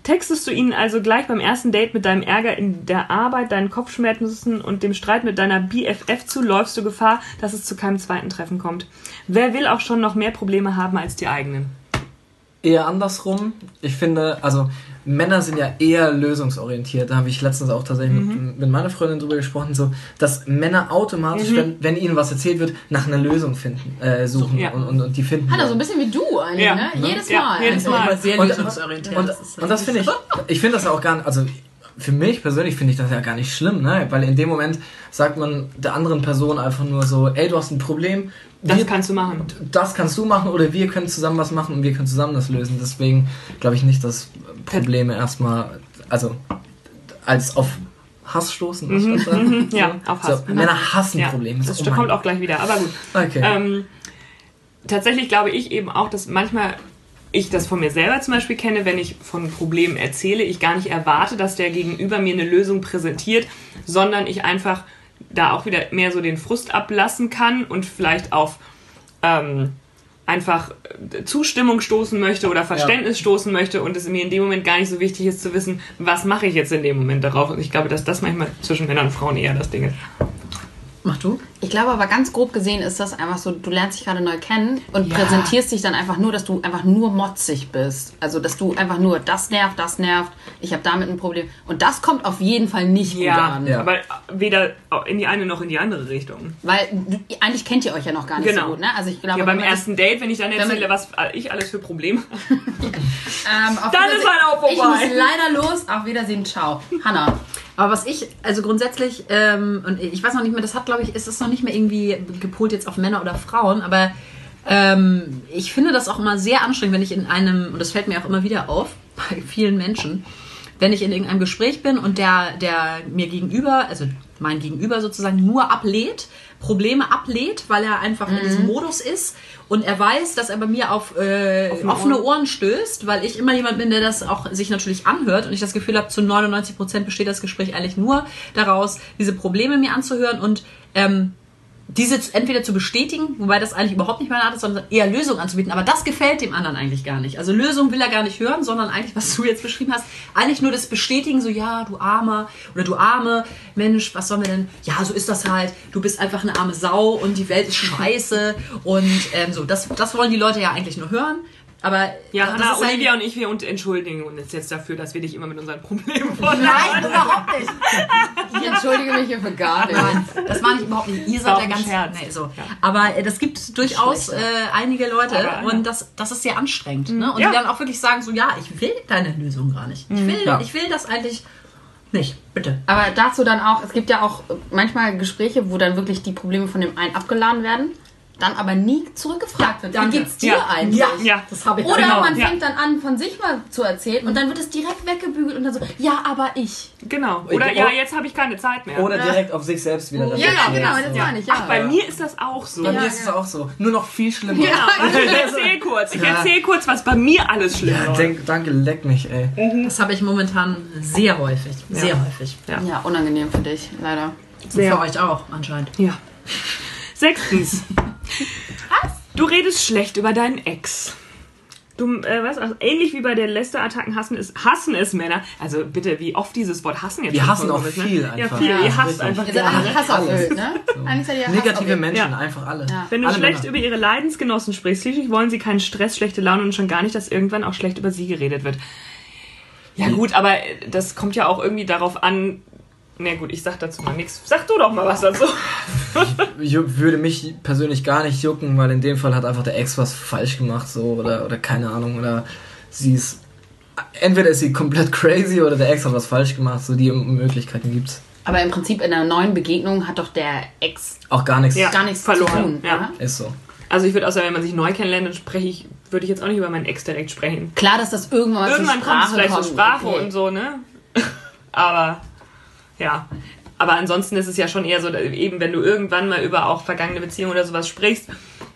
Textest du ihnen also gleich beim ersten Date mit deinem Ärger in der Arbeit, deinen Kopfschmerzen und dem Streit mit deiner BFF zu, läufst du Gefahr, dass es zu keinem zweiten Treffen kommt. Wer will auch schon noch mehr Probleme haben als die eigenen? Eher andersrum. Ich finde, also Männer sind ja eher lösungsorientiert. Da habe ich letztens auch tatsächlich mit, mit meiner Freundin drüber gesprochen, so, dass Männer automatisch, wenn, wenn ihnen was erzählt wird, nach einer Lösung finden, äh, suchen Ja. und, und, und die finden. Hat er so ein bisschen wie du eigentlich, Ja. ne? Ne? Jedes Ja, Mal. jedes Also, Mal. Immer sehr und, lösungsorientiert. und, Das das finde ich, ich finde das auch gar nicht, also für mich persönlich finde ich das ja gar nicht schlimm, ne? Weil in dem Moment sagt man der anderen Person einfach nur so, ey, du hast ein Problem, Das wir- kannst du machen. das kannst du machen oder wir können zusammen was machen und wir können zusammen das lösen. Deswegen glaube ich nicht, dass Probleme erstmal, also als auf Hass stoßen. da? Mhm, ja, auf Hass. So, Männer hassen Ja, Probleme. das Oh mein kommt auch gleich wieder. Aber gut. Okay. Ähm, tatsächlich glaube ich eben auch, dass manchmal ich das von mir selber zum Beispiel kenne, wenn ich von Problemen erzähle, ich gar nicht erwarte, dass der Gegenüber mir eine Lösung präsentiert, sondern ich einfach da auch wieder mehr so den Frust ablassen kann und vielleicht auf ähm, einfach äh, Zustimmung stoßen möchte oder Verständnis stoßen möchte und es mir in dem Moment gar nicht so wichtig ist zu wissen, was mache ich jetzt in dem Moment darauf. Und ich glaube, dass das manchmal zwischen Männern und Frauen eher das Ding ist. Mach du? Ich glaube aber ganz grob gesehen ist das einfach so, du lernst dich gerade neu kennen und Ja. präsentierst dich dann einfach nur, dass du einfach nur motzig bist. Also, dass du einfach nur, das nervt, das nervt, ich habe damit ein Problem. Und das kommt auf jeden Fall nicht gut Ja, an. Ja. aber weder in die eine noch in die andere Richtung. Weil du, eigentlich kennt ihr euch ja noch gar nicht Genau. so gut, ne? Also ich glaube, Ja, beim ersten Date, wenn ich dann man- erzähle, was ich alles für Probleme habe. [laughs] Ähm, Dann ist man auch Ich muss vorbei. leider los. Auf Wiedersehen. Ciao. Hanna. Aber was ich, also grundsätzlich, ähm, und ich weiß noch nicht mehr, das hat, glaube ich, ist es noch nicht mehr irgendwie gepolt jetzt auf Männer oder Frauen, aber ähm, ich finde das auch immer sehr anstrengend, wenn ich in einem, und das fällt mir auch immer wieder auf, [laughs] bei vielen Menschen, wenn ich in irgendeinem Gespräch bin und der, der mir gegenüber, also mein Gegenüber sozusagen nur ablehnt, Probleme ablehnt, weil er einfach in diesem Modus ist und er weiß, dass er bei mir auf äh, Offene offene, Ohren. Ohren. stößt, weil ich immer jemand bin, der das auch sich natürlich anhört und ich das Gefühl habe, zu 99 Prozent besteht das Gespräch eigentlich nur daraus, diese Probleme mir anzuhören und ähm, diese entweder zu bestätigen, wobei das eigentlich überhaupt nicht meine Art ist, sondern eher Lösungen anzubieten. Aber das gefällt dem anderen eigentlich gar nicht. Also Lösung will er gar nicht hören, sondern eigentlich, was du jetzt beschrieben hast, eigentlich nur das Bestätigen, so ja, du Armer oder du Arme, Mensch, was sollen wir denn? Ja, so ist das halt. Du bist einfach eine arme Sau und die Welt ist scheiße und ähm, so. Das, das wollen die Leute ja eigentlich nur hören. Aber Ja, das Hanna, ist halt- Olivia und ich, wir uns entschuldigen uns jetzt dafür, dass wir dich immer mit unseren Problemen vorladen. Nein, überhaupt nicht. Ich entschuldige mich hier für gar nichts. Nein, das war nicht überhaupt nicht. Ihr seid auch ja ein ganz. Scherz. Nee, so. Aber äh, das gibt durchaus äh, einige Leute Aber, ja. und das, das ist sehr anstrengend. Ne? Und Ja. die dann auch wirklich sagen: so, ja, ich will deine Lösung gar nicht. Ich will, Ja. ich will das eigentlich nicht. Bitte. Aber dazu dann auch, es gibt ja auch manchmal Gespräche, wo dann wirklich die Probleme von dem einen abgeladen werden. Dann aber nie zurückgefragt wird. Wie geht's dir Ja. eigentlich? Ja, Ja. das habe ich Oder Genau, man ja. fängt dann an, von sich mal zu erzählen und dann wird es direkt weggebügelt und dann so, ja, aber ich. Genau. Oder Ich- ja, jetzt habe ich keine Zeit mehr. Oder direkt auf sich selbst wieder. das Ja, ist genau, das meine ich, ja. Ach, bei mir ist das auch so. Bei mir ist es auch so. Nur noch viel schlimmer. [laughs] Also ich erzähle kurz. Ich Ja. erzähle kurz, was bei mir alles schlimm Ja, war. denk, danke, leck mich, ey. Das habe ich momentan sehr häufig. Sehr häufig. Ja. Ja, unangenehm für dich, leider. Und Sehr. für euch auch, anscheinend. Ja. Sechstens. [laughs] Du redest schlecht über deinen Ex. Du, äh, was, also ähnlich wie bei den Lester-Attacken hassen es, hassen es Männer. Also bitte, wie oft dieses Wort hassen jetzt Wir hassen auch ist, ne? viel Ja, einfach. viel. Ja, Ihr hasst einfach Ihr seid hasserfüllt, ne? Ihr Negative. Menschen, Ja. einfach alle. Ja. Wenn du alle schlecht Männer. über ihre Leidensgenossen sprichst, schließlich wollen sie keinen Stress, schlechte Laune und schon gar nicht, dass irgendwann auch schlecht über sie geredet wird. Ja gut, aber das kommt ja auch irgendwie darauf an. Na gut, ich sag dazu mal nichts. Sag du doch mal was dazu. [laughs] Ju- würde mich persönlich gar nicht jucken, weil in dem Fall hat einfach der Ex was falsch gemacht, so oder oder keine Ahnung oder sie ist entweder ist sie komplett crazy oder der Ex hat was falsch gemacht, so die Möglichkeiten gibt's. Aber im Prinzip in einer neuen Begegnung hat doch der Ex Auch gar nichts. Ja. gar nichts verloren, zu tun. ja. Ist so. Also ich würde auch sagen, wenn man sich neu kennenlernt, dann spreche ich, würde ich jetzt auch nicht über meinen Ex direkt sprechen. Klar, dass das irgendwann mal Irgendwann zur kommt es vielleicht zur. Sprache okay. und so, ne? [laughs] Aber ja. Aber ansonsten ist es ja schon eher so, eben wenn du irgendwann mal über auch vergangene Beziehungen oder sowas sprichst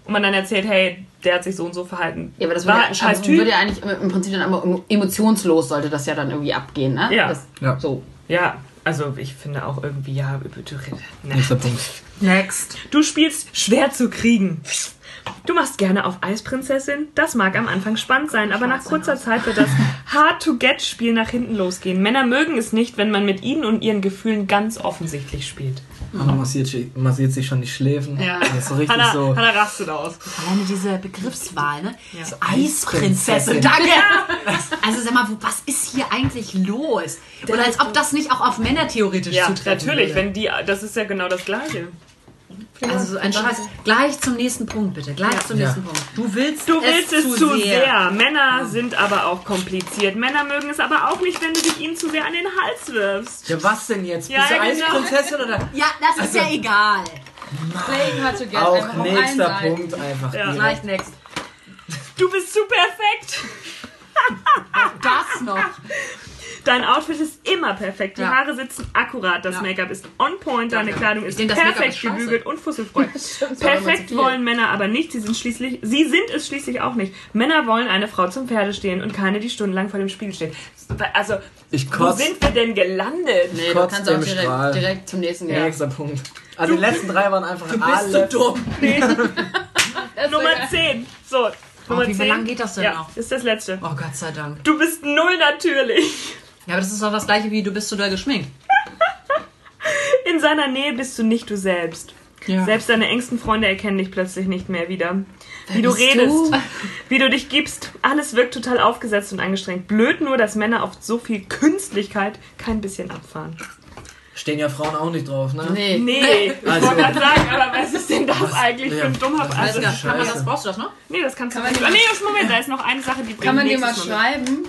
und man dann erzählt, hey, der hat sich so und so verhalten. Ja, aber das war würde, halt ein scheiß also Typ. würde ja eigentlich im- Prinzip dann aber emotionslos sollte das ja dann irgendwie abgehen, ne? Ja. Das, Ja. So. Ja, also ich finde auch irgendwie, ja, du. Nächster Punkt. Next. du spielst schwer zu kriegen. Du machst gerne auf Eisprinzessin. Das mag am Anfang spannend sein, aber nach kurzer Zeit wird das Hard-to-Get-Spiel nach hinten losgehen. Männer mögen es nicht, wenn man mit ihnen und ihren Gefühlen ganz offensichtlich spielt. Hanna massiert, sich- massiert sich schon die Schläfen. Ja. Das ist so richtig Hannah, so. Hannah rastet aus. Alleine diese Begriffswahl, ne? Ja. So Eisprinzessin. Danke! Also sag mal, was ist hier eigentlich los? Oder als ob das nicht auch auf Männer theoretisch Ja, zutreffen natürlich, würde. wenn die, das ist ja genau das Gleiche. Also so ein Scheiß. Gleich zum nächsten Punkt, bitte. Gleich zum Ja. nächsten Punkt. Du willst, Du willst es, zu sehr. sehr. Männer sind aber auch kompliziert. Männer mögen es aber auch nicht, wenn du dich ihnen zu sehr an den Hals wirfst. Ja, was denn jetzt? Ja, Bist du genau. Eisprinzessin oder? Ja, das ist ja egal. Playing hard to get. Auch nächster Punkt einfach. Ja. direkt. Gleich next. Du bist zu perfekt. Das noch. Dein Outfit ist immer perfekt. Die Ja. Haare sitzen akkurat. Das Ja. Make-up ist on point. Deine Kleidung ist perfekt gebügelt und fusselfrei. zu [laughs] perfekt wollen Männer aber nicht. Sie sind schließlich, sie sind es schließlich auch nicht. Männer wollen eine Frau zum Pferde stehen und keine, die stundenlang vor dem Spiegel steht. Also, Ich wo sind wir denn gelandet? Nee, du kannst auch direkt, direkt zum nächsten gehen. Nächster Punkt. Also die letzten drei waren einfach Du bist alle. [laughs] [laughs] so dumm. Nummer 10. So, Nummer wie 10. lang geht das denn ja, noch? ist das letzte. Oh Gott sei Dank. Du bist null natürlich. Ja, aber das ist doch das gleiche wie du bist oder geschminkt. In seiner Nähe bist du nicht du selbst. Ja. Selbst deine engsten Freunde erkennen dich plötzlich nicht mehr wieder. Wie du redest, du? [laughs] wie du dich gibst, alles wirkt total aufgesetzt und angestrengt. Blöd nur, dass Männer auf so viel Künstlichkeit kein bisschen abfahren. Stehen ja Frauen auch nicht drauf, ne? Nee. Nee, [laughs] ich Also- wollte gerade sagen, aber was ist denn das eigentlich für ein dummer das also, kann man das, brauchst du das noch? Nee, das kannst du Kann man nicht. Ah, nee, Moment, da ist noch eine Sache, die bringt Kann man dir mal schreiben?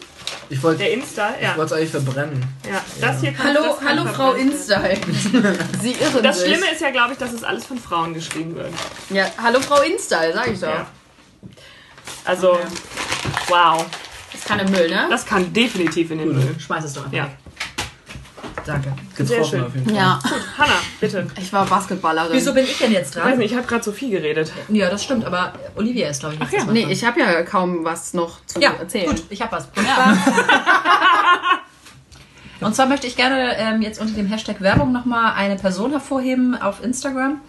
Ich wollte Der Insta, ja. es eigentlich verbrennen. ja. Das hier kann, Hallo, das kann hallo Frau. Insta. [laughs] Sie irren Das sich. Schlimme ist ja, glaube ich, dass es alles von Frauen geschrieben wird. Ja, hallo Frau Insta, sag ich doch. Ja. Also, wow. Das ist keine Müll, ne? Das kann definitiv in den Müll. Schmeiß es doch einfach Ja. weg. Danke. Getroffen schön. auf jeden Fall. Ja. Hanna, bitte. Ich war Basketballerin. Wieso bin ich denn jetzt Ich weiß dran? nicht, ich habe gerade so viel geredet. Ja, das stimmt, aber Olivia ist, glaube ich, jetzt ja. Nee, dran. ich habe ja kaum was noch zu Ja, erzählen. gut, ich habe was. Und zwar, [laughs] und zwar möchte ich gerne ähm, jetzt unter dem Hashtag Werbung nochmal eine Person hervorheben auf Instagram,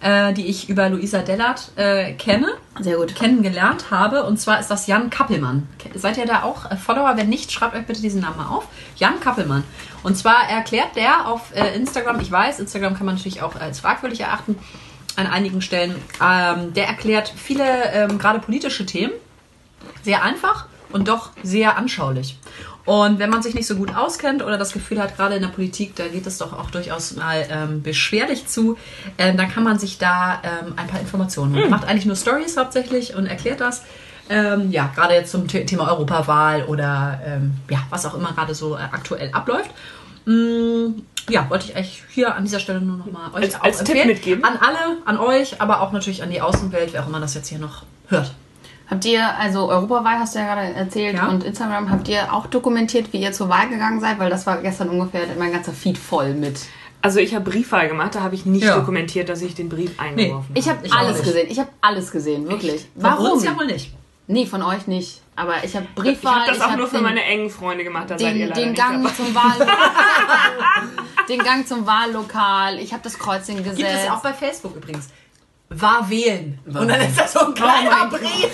äh, die ich über Luisa Dellert äh, kenne, Sehr gut. kennengelernt habe. Und zwar ist das Jan Kappelmann. Seid ihr da auch äh, Follower? Wenn nicht, schreibt euch bitte diesen Namen mal auf. Jan Kappelmann. Und zwar erklärt der auf äh, Instagram, ich weiß, Instagram kann man natürlich auch als fragwürdig erachten, an einigen Stellen. Ähm, der erklärt viele, ähm, gerade politische Themen, sehr einfach und doch sehr anschaulich. Und wenn man sich nicht so gut auskennt oder das Gefühl hat, gerade in der Politik, da geht es doch auch durchaus mal ähm, beschwerlich zu, ähm, dann kann man sich da ähm, ein paar Informationen holen. Macht eigentlich nur Stories hauptsächlich und erklärt das. Ähm, ja, gerade jetzt zum The Thema Europawahl oder ähm, ja, was auch immer gerade so äh, aktuell abläuft. Mm, ja, wollte ich eigentlich hier an dieser Stelle nur noch mal euch Als- als Tipp empfehlen. mitgeben. An alle, an euch, aber auch natürlich an die Außenwelt, wer auch immer das jetzt hier noch hört. Habt ihr, also Europawahl hast du ja gerade erzählt Ja. und Instagram, habt ihr auch dokumentiert, wie ihr zur Wahl gegangen seid? Weil das war gestern ungefähr mein ganzer Feed voll mit. Also ich habe Briefwahl gemacht, da habe ich nicht Ja. dokumentiert, dass ich den Brief eingeworfen Ich habe Ich auch alles nicht. gesehen. Ich habe alles gesehen, wirklich. Von Warum? uns ja wohl nicht. Nee, von euch nicht. Aber ich habe Ich Briefwahl. habe das auch hab nur für den- meine engen Freunde gemacht, da seid ihr den, leider den nicht Gang dabei. zum Wahl [laughs] den Gang zum Wahllokal. Ich habe das Kreuzchen gesetzt. Gibt es ja auch bei Facebook übrigens. War wählen. War und dann wählen. ist das so ein kleiner Brief.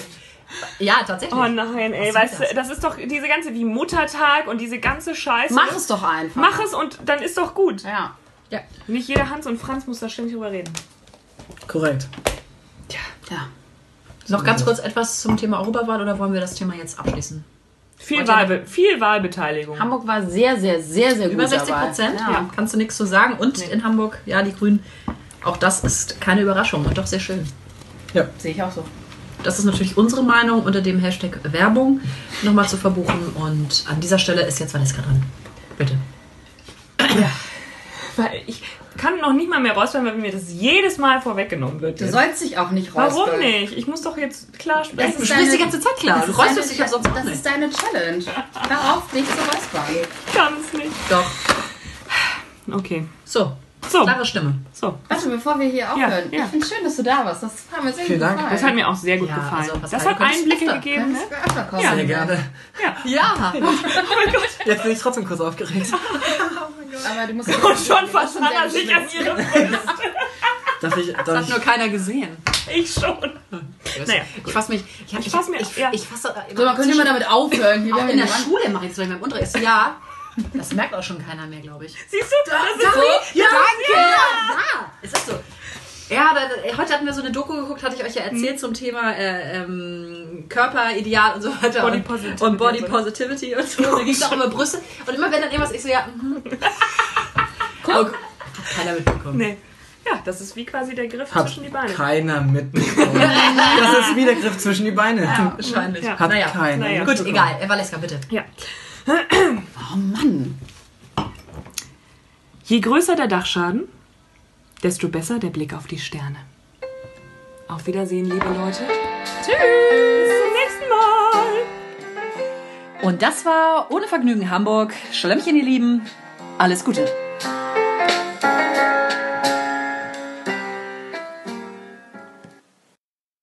Ja, tatsächlich. Oh nein, ey, Was weißt du, das ist doch diese ganze wie Muttertag und diese ganze Scheiße. Mach es doch einfach. Mach es und dann ist doch gut. Ja. Ja. Nicht jeder Hans und Franz muss da ständig drüber reden. Korrekt. ja. Noch ganz kurz etwas zum Thema Europawahl oder wollen wir das Thema jetzt abschließen? Viel, Wahlbe viel Wahlbeteiligung. Hamburg war sehr, sehr, sehr, sehr gut Über 60 dabei. Prozent, Ja. ja. kannst du nichts zu sagen. Und in Hamburg, ja, die Grünen, auch das ist keine Überraschung und doch sehr schön. Ja. Sehe ich auch so. Das ist natürlich unsere Meinung unter dem Hashtag Werbung nochmal zu verbuchen. Und an dieser Stelle ist jetzt Valeska dran. Bitte. Weil ich kann noch nicht mal mehr rausfinden, weil mir das jedes Mal vorweggenommen wird. Du sollst dich auch nicht räuspern. Warum nicht? Ich muss doch jetzt klar sprechen. Das Du ist sprichst deine- die ganze Zeit klar. Du deine- dich ja sonst Das nicht. ist deine Challenge. Hör auf, dich zu räuspern. Ganz nicht. Doch. Okay. So, So, klare Stimme. so. Warte, bevor wir hier aufhören. ja. Ich finde schön, dass du da warst. Das hat mir sehr Vielen gut Dank. gefallen. Das hat mir auch sehr gut Ja, gefallen. also, das hat Einblicke öfter, gegeben, ne? öfter kommen. Ja. Sehr gerne. Ja. Ja. [laughs] Jetzt bin ich trotzdem kurz aufgeregt. [laughs] Aber du musst Und schon fast Hannah sich an ihre Brust. [laughs] Darf ich, Das darf hat ich nur keiner gesehen. Ich schon. Naja, Ich fasse mich. Ich, Ich fass mir- Ich, ja. ich fasse. So, man könnte immer damit aufhören. Hier auch in der Schule mache ich das in meinem Unterricht. So, Ja. Das merkt auch schon keiner mehr, glaube ich. Siehst du? Das ist So, ja, danke! Ja, ist das so? Ja, da, da, heute hatten wir so eine Doku geguckt, hatte ich euch ja erzählt zum Thema äh, ähm, Körperideal und so weiter. Body und, Positivity und Body und so. Positivity und so. Da ging es auch über Brüste. Und immer wenn dann irgendwas, ich so, ja, mhm. [laughs] Guck. Hat keiner mitbekommen. Nee. Ja, das ist wie quasi der Griff hat zwischen die Beine. keiner [laughs] mitbekommen. Das ist wie der Griff zwischen die Beine. Wahrscheinlich. Ja. Hat Naja, keiner naja. Gut, egal. Valeska, bitte. Ja. Oh Mann. Je größer der Dachschaden, desto besser der Blick auf die Sterne. Auf Wiedersehen, liebe Leute. Tschüss. Bis zum nächsten Mal. Und das war Ohne Vergnügen Hamburg. Schlemmchen, ihr Lieben. Alles Gute.